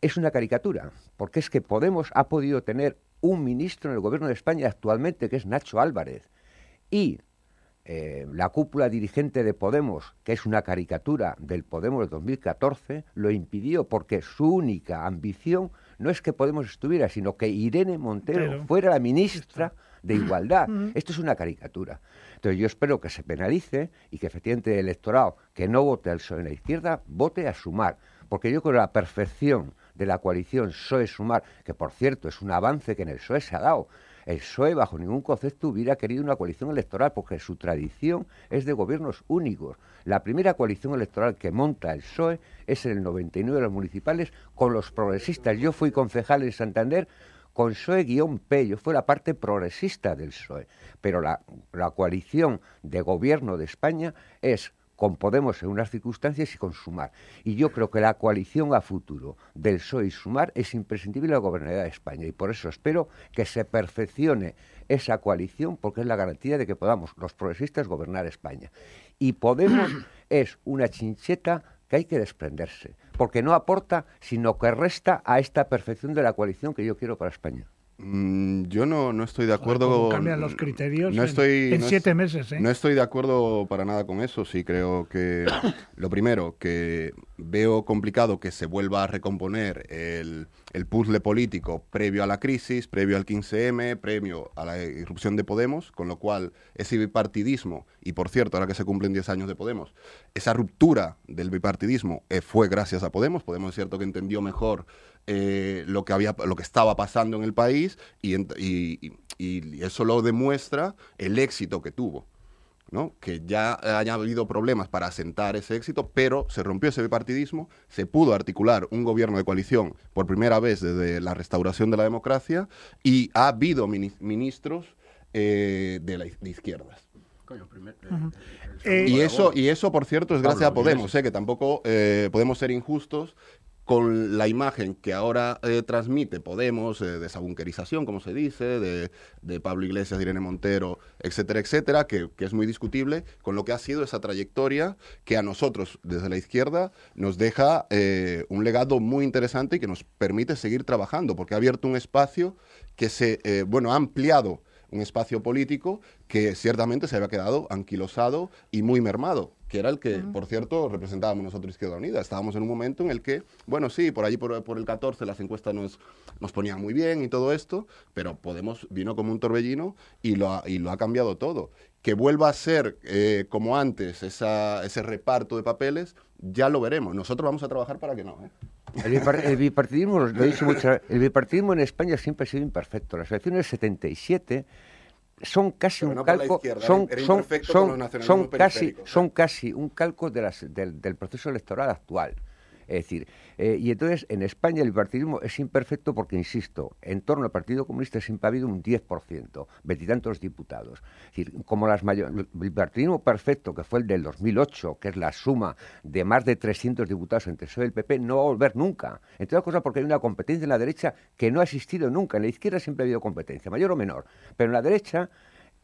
es una caricatura, porque es que Podemos ha podido tener un ministro en el gobierno de España actualmente, que es Nacho Álvarez, y eh, la cúpula dirigente de Podemos, que es una caricatura del Podemos del 2014, lo impidió porque su única ambición no es que Podemos estuviera, sino que Irene Montero fuera la ministra de igualdad. Esto es una caricatura. Entonces yo espero que se penalice y que efectivamente el electorado que no vote al PSOE en la izquierda vote a sumar, porque yo creo que la perfección de la coalición PSOE-Sumar, que por cierto es un avance que en el PSOE se ha dado, el PSOE bajo ningún concepto hubiera querido una coalición electoral porque su tradición es de gobiernos únicos. La primera coalición electoral que monta el PSOE es en el 99 de los municipales con los progresistas. Yo fui concejal en Santander con PSOE-P, yo fue la parte progresista del PSOE, pero la, coalición de gobierno de España es con Podemos en unas circunstancias y con Sumar. Y yo creo que la coalición a futuro del PSOE y Sumar es imprescindible en la gobernabilidad de España. Y por eso espero que se perfeccione esa coalición, porque es la garantía de que podamos los progresistas gobernar España. Y Podemos es una chincheta que hay que desprenderse, porque no aporta, sino que resta a esta perfección de la coalición que yo quiero para España. Mm, yo no, no estoy de acuerdo. cambian los criterios no estoy, en, siete meses. ¿eh? No estoy de acuerdo para nada con eso. Sí, creo que lo primero, que veo complicado que se vuelva a recomponer el, el puzzle político previo a la crisis, previo al 15M, previo a la irrupción de Podemos, con lo cual ese bipartidismo, y por cierto, ahora que se cumplen 10 años de Podemos, esa ruptura del bipartidismo eh, fue gracias a Podemos. Podemos es cierto que entendió mejor eh, lo, que había, lo que estaba pasando en el país y, y, eso lo demuestra el éxito que tuvo. ¿no? que ya haya habido problemas para asentar ese éxito, pero se rompió ese bipartidismo, se pudo articular un gobierno de coalición por primera vez desde la restauración de la democracia y ha habido ministros eh, de, la, izquierdas. y, eso, y eso, por cierto, es gracias a Podemos, que tampoco podemos ser injustos con la imagen que ahora eh, transmite Podemos, eh, de esa bunkerización, como se dice, de, Pablo Iglesias, de Irene Montero, etcétera, etcétera, que, es muy discutible, con lo que ha sido esa trayectoria que a nosotros, desde la izquierda, nos deja eh, un legado muy interesante y que nos permite seguir trabajando, porque ha abierto un espacio que se, bueno, ha ampliado un espacio político que ciertamente se había quedado anquilosado y muy mermado que era el que, por cierto, representábamos nosotros Izquierda Unida. Estábamos en un momento en el que, bueno, sí, por allí por, por el 14 las encuestas nos, nos ponían muy bien y todo esto, pero Podemos vino como un torbellino y lo ha, y lo ha cambiado todo. Que vuelva a ser eh, como antes esa, ese reparto de papeles, ya lo veremos. Nosotros vamos a trabajar para que no. ¿eh? El, bipartidismo, lo he dicho mucho, el bipartidismo en España siempre ha sido imperfecto. Las elecciones del 77 son casi un calco son, son, casi son casi un calco de las, del, del, proceso electoral actual es decir, eh, y entonces en España el bipartidismo es imperfecto porque, insisto, en torno al Partido Comunista siempre ha habido un 10%, veintitantos diputados. Es decir, como las el bipartidismo perfecto, que fue el del 2008, que es la suma de más de 300 diputados entre PSOE y el PP, no va a volver nunca. Entre otras cosas porque hay una competencia en la derecha que no ha existido nunca. En la izquierda siempre ha habido competencia, mayor o menor. Pero en la derecha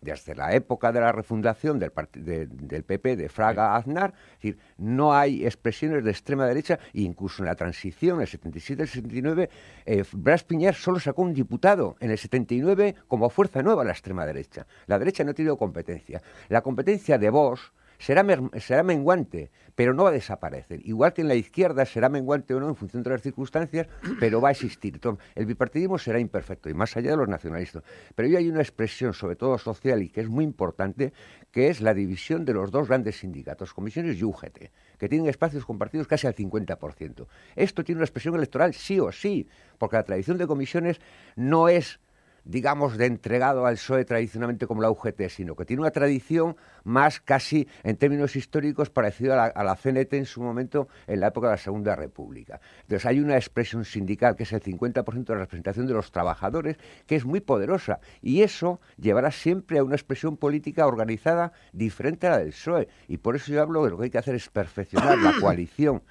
desde la época de la refundación del, del PP de Fraga a Aznar, es decir, no hay expresiones de extrema derecha, incluso en la transición, en el 77 el 79, eh, Bras Piñar solo sacó un diputado en el 79 como fuerza nueva a la extrema derecha. La derecha no ha tenido competencia. La competencia de Vox será, será menguante, pero no va a desaparecer. Igual que en la izquierda será menguante o no en función de las circunstancias, pero va a existir. el bipartidismo será imperfecto y más allá de los nacionalistas. Pero hoy hay una expresión, sobre todo social, y que es muy importante, que es la división de los dos grandes sindicatos, comisiones y UGT, que tienen espacios compartidos casi al 50%. Esto tiene una expresión electoral sí o sí, porque la tradición de comisiones no es digamos, de entregado al PSOE tradicionalmente como la UGT, sino que tiene una tradición más casi en términos históricos parecido a la, CNT en su momento en la época de la Segunda República. Entonces hay una expresión sindical que es el 50% de la representación de los trabajadores, que es muy poderosa y eso llevará siempre a una expresión política organizada diferente a la del PSOE. Y por eso yo hablo de lo que hay que hacer es perfeccionar la coalición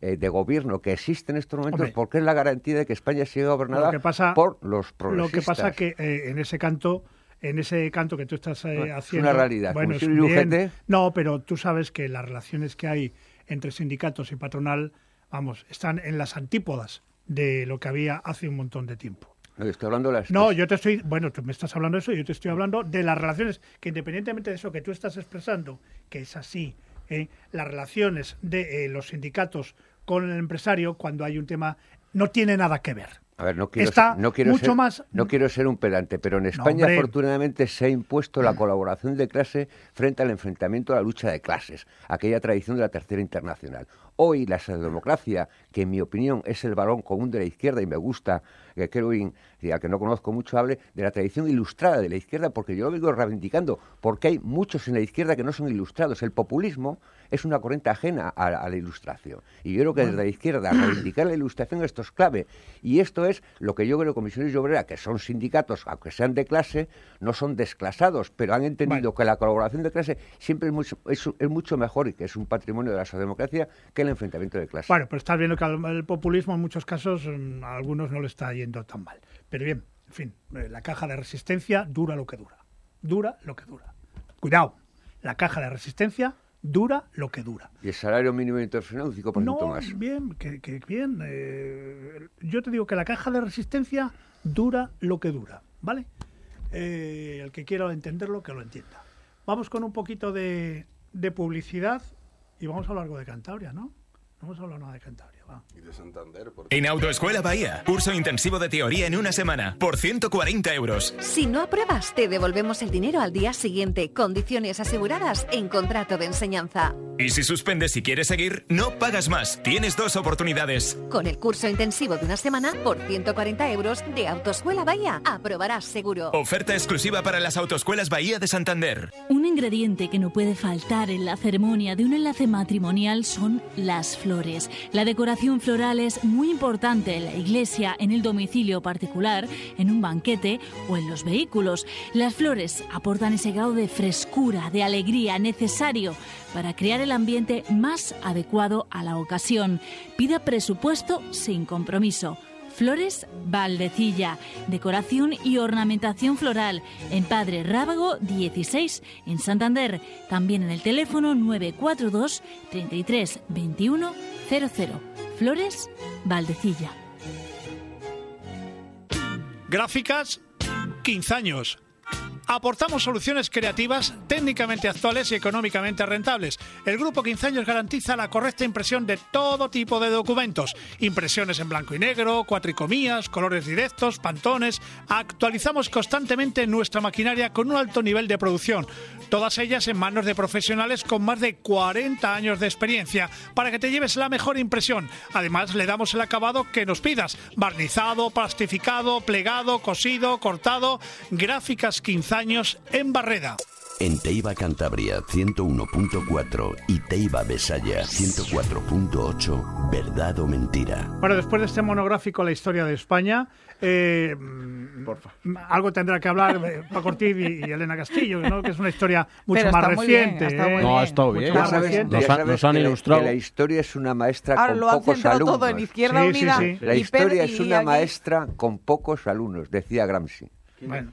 eh, de gobierno que existe en estos momentos porque es la garantía de que España siga gobernada por los progresistas. Lo que pasa que eh, en ese canto en ese canto que tú estás eh, haciendo. Es una realidad. Bueno, no, pero tú sabes que las relaciones que hay entre sindicatos y patronal, vamos, están en las antípodas de lo que había hace un montón de tiempo. No, estoy hablando de las... No, yo te estoy, bueno, tú me estás hablando de eso, yo te estoy hablando de las relaciones que independientemente de eso que tú estás expresando, que es así, ¿eh? las relaciones de eh, los sindicatos con el empresario cuando hay un tema no tiene nada que ver. A ver, no quiero, no quiero mucho ser, más... no quiero ser un pedante, pero en España afortunadamente se ha impuesto la colaboración de clase frente al enfrentamiento a la lucha de clases, aquella tradición de la tercera internacional. Hoy la socialdemocracia, que en mi opinión es el balón común de la izquierda y me gusta que Kerwin, al que no conozco mucho, hable de la tradición ilustrada de la izquierda, porque yo lo vengo reivindicando, porque hay muchos en la izquierda que no son ilustrados. El populismo es una corriente ajena a, la ilustración. Y yo creo que desde la izquierda reivindicar la ilustración esto es clave. Y esto es lo que yo creo comisiones y obrera, que son sindicatos, aunque sean de clase, no son desclasados, pero han entendido que la colaboración de clase siempre es mucho, es, es mucho mejor y que es un patrimonio de la socialdemocracia que el enfrentamiento de clases. Bueno, pero estás viendo que el populismo en muchos casos a algunos no le está yendo tan mal. Pero bien, en fin, eh, la caja de resistencia dura lo que dura. Dura lo que dura. Cuidado, la caja de resistencia dura lo que dura. ¿Y el salario mínimo internacional un 5% no, más? Bien, que, bien. Eh, yo te digo que la caja de resistencia dura lo que dura, ¿vale? Eh, el que quiera entenderlo, que lo entienda. Vamos con un poquito de, de publicidad y vamos a hablar algo de Cantabria, ¿no? No hemos hablado nada de Cantabria. En Autoescuela Bahía, curso intensivo de teoría en una semana, por 140 euros. Si no apruebas, te devolvemos el dinero al día siguiente. Condiciones aseguradas en contrato de enseñanza. Y si suspendes y quieres seguir, no pagas más. Tienes dos oportunidades. Con el curso intensivo de una semana, por 140 euros de Autoescuela Bahía, aprobarás seguro. Oferta exclusiva para las Autoescuelas Bahía de Santander. Un ingrediente que no puede faltar en la ceremonia de un enlace matrimonial son las flores. La decoración decoración floral es muy importante en la iglesia, en el domicilio particular, en un banquete o en los vehículos. Las flores aportan ese grado de frescura, de alegría necesario para crear el ambiente más adecuado a la ocasión. Pida presupuesto sin compromiso. Flores Valdecilla, decoración y ornamentación floral en Padre Rábago 16 en Santander, también en el teléfono 942 33 21 00. Flores Valdecilla. Gráficas, 15 años. Aportamos soluciones creativas, técnicamente actuales y económicamente rentables. El Grupo 15 años garantiza la correcta impresión de todo tipo de documentos. Impresiones en blanco y negro, cuatricomías, colores directos, pantones. Actualizamos constantemente nuestra maquinaria con un alto nivel de producción. Todas ellas en manos de profesionales con más de 40 años de experiencia para que te lleves la mejor impresión. Además, le damos el acabado que nos pidas. Barnizado, plastificado, plegado, cosido, cortado. Gráficas 15 años en Barreda. En Teiba Cantabria 101.4 y Teiba Besaya 104.8, verdad o mentira. Bueno, después de este monográfico La historia de España, eh, algo tendrá que hablar eh, Paco Ortiz y, Elena Castillo, ¿no? que es una historia mucho más reciente. ¿eh? No, ha estado bien. Nos, han ilustrado. la historia es una maestra con pocos alumnos. Todo en Izquierda Unida. La historia es una maestra con pocos alumnos, decía Gramsci. Bueno.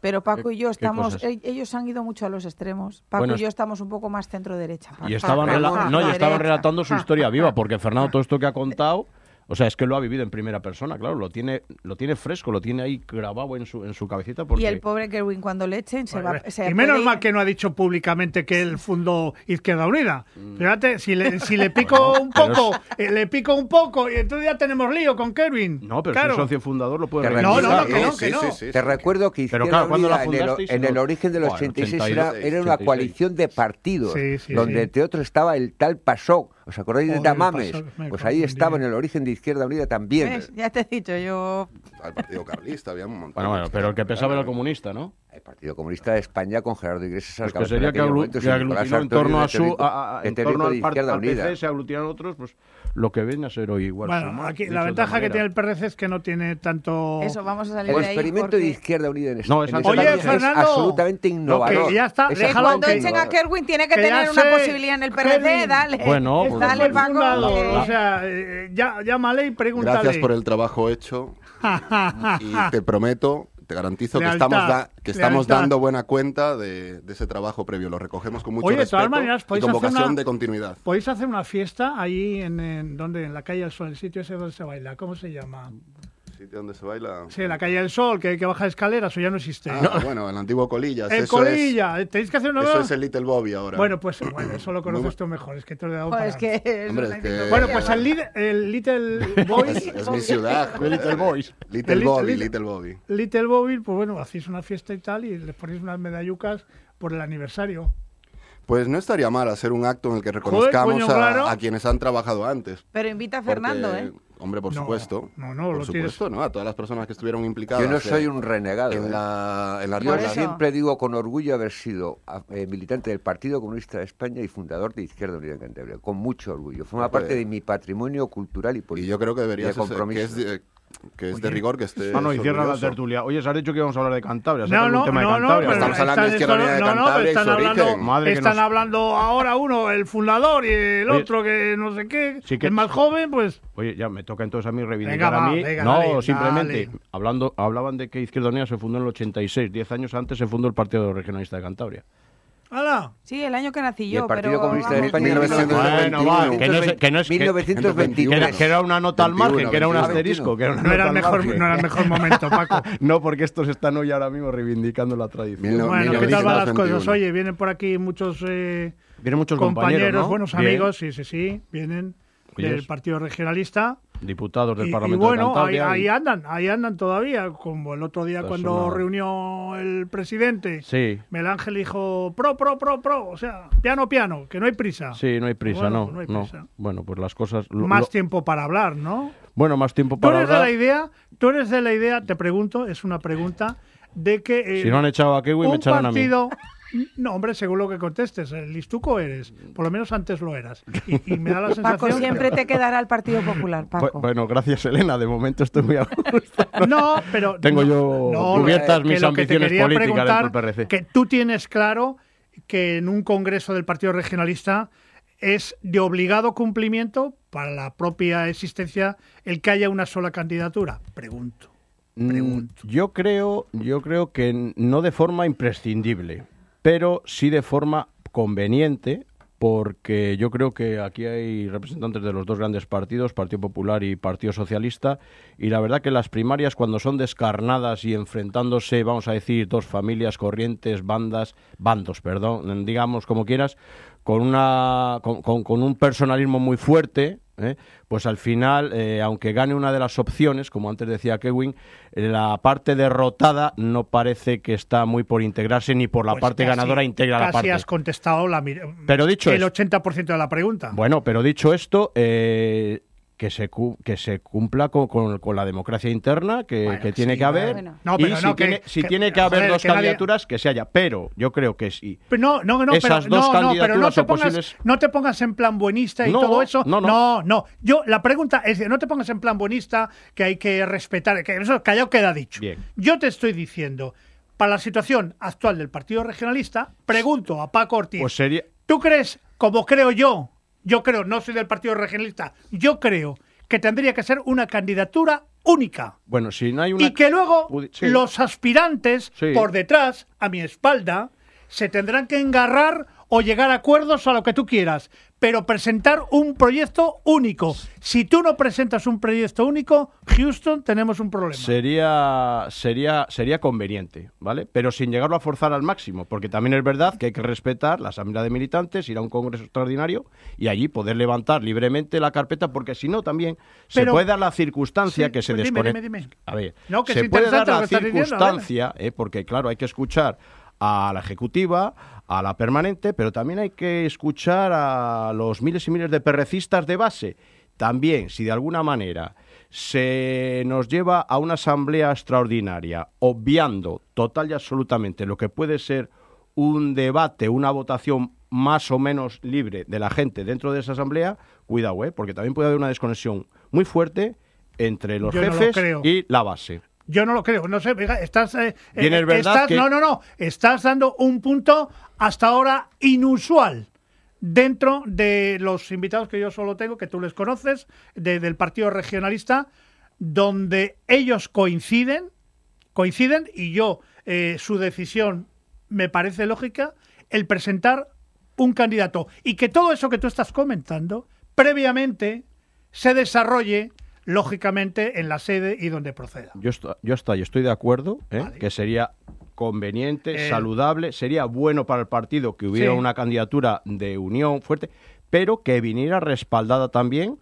Pero Paco y yo estamos, e-, ellos han ido mucho a los extremos. Paco y yo estamos un poco más centro derecha. Y estaban, no, y estaban relatando su historia viva, porque Fernando todo esto que ha contado o sea, es que lo ha vivido en primera persona, claro, lo tiene, lo tiene fresco, lo tiene ahí grabado en su, en su cabecita. Porque... Y el pobre Kerwin cuando le echen se va... y menos mal que no ha dicho públicamente que él fundó Izquierda Unida. Mm. Fíjate, si le, si le pico un poco, eh, le pico un poco, y entonces ya tenemos lío con Kerwin. No, pero si es socio fundador lo puede No, no, no, que no, que no. Te recuerdo que Izquierda Unida en, el, origen del 86 era, era, una coalición de partidos, donde entre otros estaba el tal Pasó ¿Os acordáis de Tamames? Pues ahí estaba en el origen de Izquierda Unida también. Ya te he dicho, yo... Al Partido Carlista había un montón. Bueno, bueno, pero el que pensaba era el comunista, ¿no? El Partido Comunista de España con Gerardo Iglesias al pues que sería que, aglutinó en torno a su a, en torno al, al PC se aglutinan otros pues lo que viene a ser hoy igual bueno aquí la ventaja que tiene el PRC es que no tiene tanto eso vamos a salir el de ahí experimento de Izquierda Unida en, no, en Oye, Fernando, es absolutamente innovador. ya está cuando echen a Kerwin tiene que, tener una posibilidad en el PRC dale. Bueno pues, dale Paco o sea eh, ya llámale y pregúntale. Gracias por el trabajo hecho. Y te prometo te garantizo que estamos, que estamos dando buena cuenta de, ese trabajo previo. Lo recogemos con mucho Oye, respeto de maneras, y con vocación de continuidad. Podéis hacer una fiesta ahí en, en, donde, en la calle del Sol, el sitio ese donde se baila. ¿Cómo se llama? Sitio donde se baila. Sí, la calle del Sol, que hay que bajar escaleras, o ya no existe. Ah, bueno, el antiguo Colillas. El Colilla, tenéis que hacer una Eso es el Little Bobby ahora. Bueno, pues bueno, eso lo conoces tú mejor, es que te lo he dado pues que Hombre, es que... Bueno, pues el, el Little Boys... es, mi ciudad. Little Boys. Little Bobby, Little Bobby. Little Bobby, pues bueno, hacéis una fiesta y tal, y les ponéis unas medallucas por el aniversario. Pues no estaría mal hacer un acto en el que reconozcamos a, quienes han trabajado antes. Pero invita a Fernando, ¿eh? Hombre, por supuesto. No, no, por supuesto, ¿no? A todas las personas que estuvieron implicadas. Yo no soy un renegado. En ¿eh? la, en la Yo siempre digo con orgullo haber sido eh, militante del Partido Comunista de España y fundador de Izquierda Unida en Cantabria. Con mucho orgullo. Forma parte de mi patrimonio cultural y político. Y yo creo que debería ser que es, que es de rigor que esté. Ah, no, y cierra la tertulia. Oye, se ha dicho que íbamos a hablar de Cantabria. No, no, tema no, de Cantabria. no, estamos hablando de Izquierda Unida de Cantabria están, hablando, Madre están hablando ahora uno, el fundador, y el otro que no sé qué, sí que... el más joven, pues. Oye, ya me toca entonces a mí reivindicar a mí. no, simplemente hablando, hablaban de que Izquierda Unida se fundó en el 86. Diez años antes se fundó el Partido Regionalista de Cantabria. ¡Hala! Sí, el año que nací yo, el Partido pero... Comunista de España bueno, va, que no es, que no es 1921. Que, que, era una nota al margen, que era un asterisco, que era una no, era el mejor, no era el mejor momento, Paco. no, porque estos están hoy ahora mismo reivindicando la tradición. bueno, ¿qué tal van las cosas? Oye, vienen por aquí muchos, eh, vienen muchos compañeros, compañeros ¿no? buenos amigos, sí, sí, sí, vienen del Partido Regionalista. Diputados del y, Parlamento y bueno, de Cantabria. Ahí, ahí, andan, ahí andan todavía, como el otro día pues cuando reunió el presidente. Sí. Ángel dijo, pro, pro, pro, pro, o sea, piano, piano, que no hay prisa. Sí, no hay prisa, no, no, hay prisa. Bueno, pues las cosas... Lo, más lo... tiempo para hablar, ¿no? Bueno, más tiempo para ¿Tú eres hablar. De la idea, tú eres de la idea, te pregunto, es una pregunta, de que... Eh, si no han echado a Kiwi, me echarán partido, a mí. No, hombre, según lo que contestes, el listuco eres. Por lo menos antes lo eras. Y, y me da la sensación. Paco siempre te quedará el Partido Popular, Paco. Bueno, gracias, Elena. De momento estoy muy a gusto. No, pero. Tengo yo no, cubiertas que mis lo que te ambiciones quería políticas del PRC. Que tú tienes claro que en un congreso del Partido Regionalista es de obligado cumplimiento para la propia existencia el que haya una sola candidatura. Pregunto. pregunto. Yo creo, yo creo que no de forma imprescindible pero sí de forma conveniente porque yo creo que aquí hay representantes de los dos grandes partidos, Partido Popular y Partido Socialista, y la verdad que las primarias cuando son descarnadas y enfrentándose, vamos a decir, dos familias, corrientes, bandas, bandos, perdón, digamos como quieras, con, una, con, un personalismo muy fuerte, ¿eh? pues al final, eh, aunque gane una de las opciones, como antes decía Kevin, la parte derrotada no parece que está muy por integrarse ni por la pues parte ganadora integra la parte. has contestado la, pero dicho el 80% de la pregunta. Bueno, pero dicho esto, eh, que se, que se cumpla con, con, la democracia interna que, tiene que haber. No, pero y si, tiene, si tiene que haber dos candidaturas, que se haya. Pero yo creo que sí. no, no, no, Esas pero, dos no, pero no te, pongas, no te pongas en plan buenista y todo eso. No, no, no. Yo, la pregunta es: no te pongas en plan buenista, que hay que respetar. Que eso callado queda dicho. Bien. Yo te estoy diciendo, para la situación actual del Partido Regionalista, pregunto a Paco Ortiz. Pues sería... ¿Tú crees, como creo yo, yo creo, no soy del Partido Regionalista, yo creo que tendría que ser una candidatura única. Bueno, si no hay una... Y que luego los aspirantes por detrás, a mi espalda, se tendrán que engarrar o llegar a acuerdos a lo que tú quieras pero presentar un proyecto único. Si tú no presentas un proyecto único, Houston, tenemos un problema. Sería, sería, sería conveniente, ¿vale? Pero sin llegarlo a forzar al máximo, porque también es verdad que hay que respetar la asamblea de militantes, ir a un congreso extraordinario y allí poder levantar libremente la carpeta, porque si no también se puede dar la circunstancia que se pues desconecta. A ver, se puede dar la circunstancia, eh, porque claro, hay que escuchar a la ejecutiva, a la permanente, pero también hay que escuchar a los miles y miles de perrecistas de base. También, si de alguna manera se nos lleva a una asamblea extraordinaria, obviando total y absolutamente lo que puede ser un debate, una votación más o menos libre de la gente dentro de esa asamblea, cuidado, ¿eh? porque también puede haber una desconexión muy fuerte entre los jefes y la base. Yo no lo creo. No sé, estás. Eh, eh estás No, no, no. Estás dando un punto hasta ahora inusual dentro de los invitados que yo solo tengo, que tú les conoces, del Partido Regionalista, donde ellos coinciden, coinciden, y yo, eh, su decisión me parece lógica, el presentar un candidato. Y que todo eso que tú estás comentando, previamente, se desarrolle lógicamente en la sede y donde proceda. Yo, estoy, yo estoy, estoy de acuerdo, ¿eh? que sería conveniente, eh. saludable, sería bueno para el partido que hubiera una candidatura de unión fuerte, pero que viniera respaldada también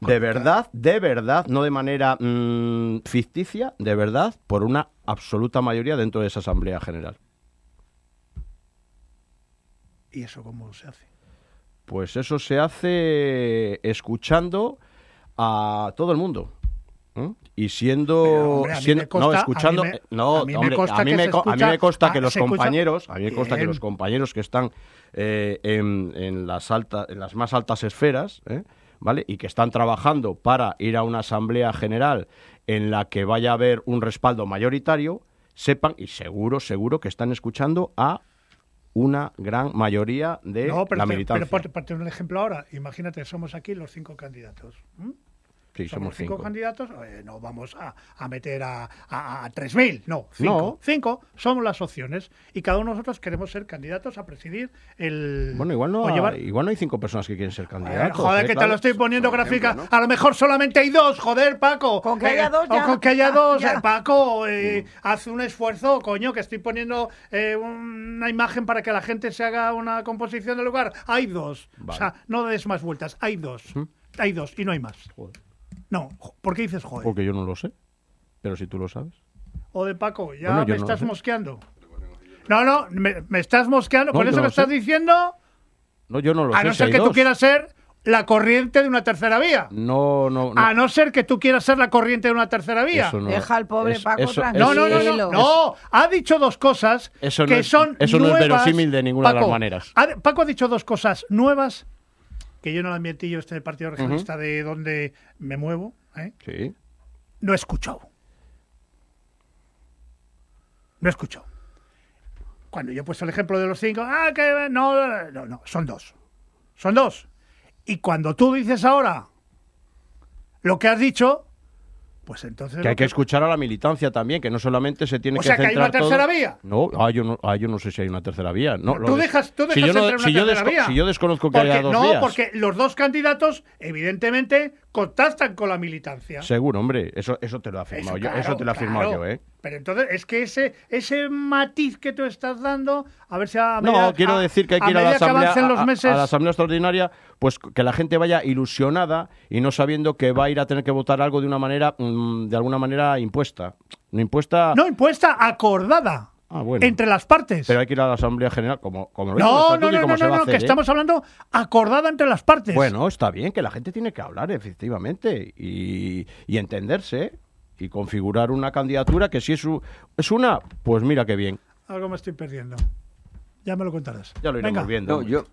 de verdad, de verdad, no de manera mm, ficticia, de verdad, por una absoluta mayoría dentro de esa Asamblea General. ¿Y eso cómo se hace? Pues eso se hace escuchando a todo el mundo. Y siendo, no escuchando no hombre, a mí me, consta que los compañeros a mí me consta que los compañeros que están eh, en, las altas en las más altas esferas ¿eh? vale y que están trabajando para ir a una asamblea general en la que vaya a haber un respaldo mayoritario sepan y seguro seguro que están escuchando a una gran mayoría de la militancia. Pero un ejemplo ahora, imagínate, somos aquí los cinco candidatos somos, cinco, candidatos, eh, no vamos a, meter a, a, 3.000, no, cinco. Cinco somos las opciones y cada uno de nosotros queremos ser candidatos a presidir el... Bueno, igual no, hay, igual no hay cinco personas que quieren ser candidatos. joder, ¿eh? que te lo estoy poniendo gráfica. A lo mejor solamente hay dos, joder, Paco. Con que haya eh, dos ya. con que haya dos, Paco, mm. hace un esfuerzo, coño, que estoy poniendo una imagen para que la gente se haga una composición del lugar. Hay dos. O sea, no des más vueltas, hay dos. ¿Mm? Hay dos y no hay más. No, ¿por qué dices joder? Porque yo no lo sé, pero si tú lo sabes. O de Paco, ya me estás mosqueando. No, no, me, estás mosqueando. ¿Con eso que estás diciendo? No, yo no lo sé. A no ser que tú quieras ser la corriente de una tercera vía. No, no, A no ser que tú quieras ser la corriente de una tercera vía. Deja al pobre Paco No, no, no, no, Ha dicho dos cosas eso que son Eso no es verosímil de ninguna de las maneras. Paco ha dicho dos cosas nuevas que yo no la metí yo este Partido Regionalista de donde me muevo, ¿eh? sí. no he escuchado. No he escuchado. Cuando yo he puesto el ejemplo de los cinco, ah, que no, no, no, son dos. Son dos. Y cuando tú dices ahora lo que has dicho, Pues entonces. Que hay que escuchar a la militancia también, que no solamente se tiene o que sea, que hay una tercera todo- vía. No, ah, yo no, ah, yo no sé si hay una tercera vía. No, Tú des- dejas, tú dejas si yo, no- una si yo tercera desco- vía. si yo desconozco que Porque- haya dos no, vías. porque los dos candidatos, evidentemente, contactan con la militancia. Seguro, hombre, eso, eso te lo he afirmado Eso, yo. claro, eso te lo he afirmado claro. yo, ¿eh? Pero entonces es que ese, ese matiz que tú estás dando, a ver si a No, quiero a- decir que hay que ir a la asamblea, los meses, a la asamblea extraordinaria, pues que la gente vaya ilusionada y no sabiendo que va a ir a tener que votar algo de una manera, mm, de alguna manera impuesta. No impuesta. no impuesta, acordada Ah, bueno. entre las partes. Pero hay que ir a la asamblea general, como, como lo no, no, y no, como no, no, no, hacer, que ¿eh? estamos hablando acordada entre las partes. Bueno, está bien que la gente tiene que hablar, efectivamente, y, y entenderse y configurar una candidatura que si es, u- es una, pues mira qué bien. Algo me estoy perdiendo. Ya me lo contarás. Ya lo iremos Venga. viendo. No, yo,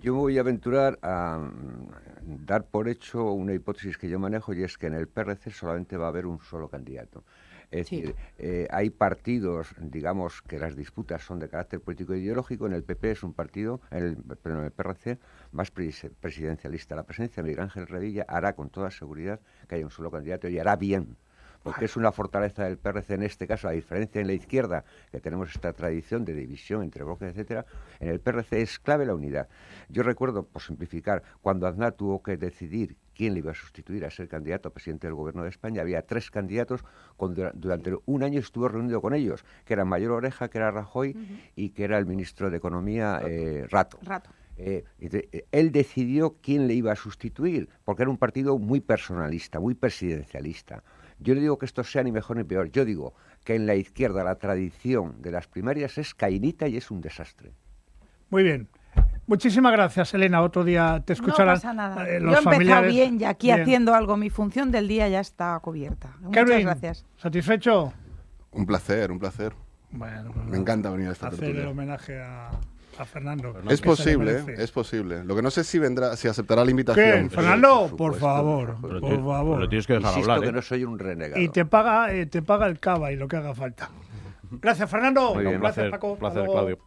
yo me voy a aventurar a mm, dar por hecho una hipótesis que yo manejo y es que en el PRC solamente va a haber un solo candidato. Es decir, eh, hay partidos, digamos, que las disputas son de carácter político e ideológico. En el PP es un partido, en el, perdón, en el PRC, más pres- presidencialista. La presencia de Miguel Ángel Revilla hará con toda seguridad que haya un solo candidato y hará bien. Porque es una fortaleza del PRC en este caso, a diferencia en la izquierda, que tenemos esta tradición de división entre bloques, etcétera, en el PRC es clave la unidad. Yo recuerdo, por simplificar, cuando Aznar tuvo que decidir quién le iba a sustituir a ser candidato a presidente del gobierno de España, había tres candidatos, con, dura- durante un año estuvo reunido con ellos, que eran Mayor Oreja, que era Rajoy, y que era el ministro de Economía, eh, Rato. Rato. Eh, y de- eh, él decidió quién le iba a sustituir, porque era un partido muy personalista, muy presidencialista. Yo no digo que esto sea ni mejor ni peor, yo digo que en la izquierda la tradición de las primarias es cainita y es un desastre. Muy bien. Muchísimas gracias, Elena. Otro día te escucharán No pasa nada. eh, Yo he empezado familiares. bien y aquí Bien. haciendo algo. Mi función del día ya está cubierta. Muchas gracias. ¿Satisfecho? Un placer, un placer. Bueno, pues Me encanta venir a esta Hacer tertulia. el homenaje a, a Fernando. Es posible, es posible. Lo que no sé si vendrá, si aceptará la invitación. ¿Qué? Fernando, por favor, Pero por favor. pero tienes que dejar Insisto hablar, que ¿eh? no soy un renegado. Y te paga, eh, te paga el cava y lo que haga falta. Gracias, Fernando. Muy bien, Gracias, placer, Paco. Hasta placer. Claudio.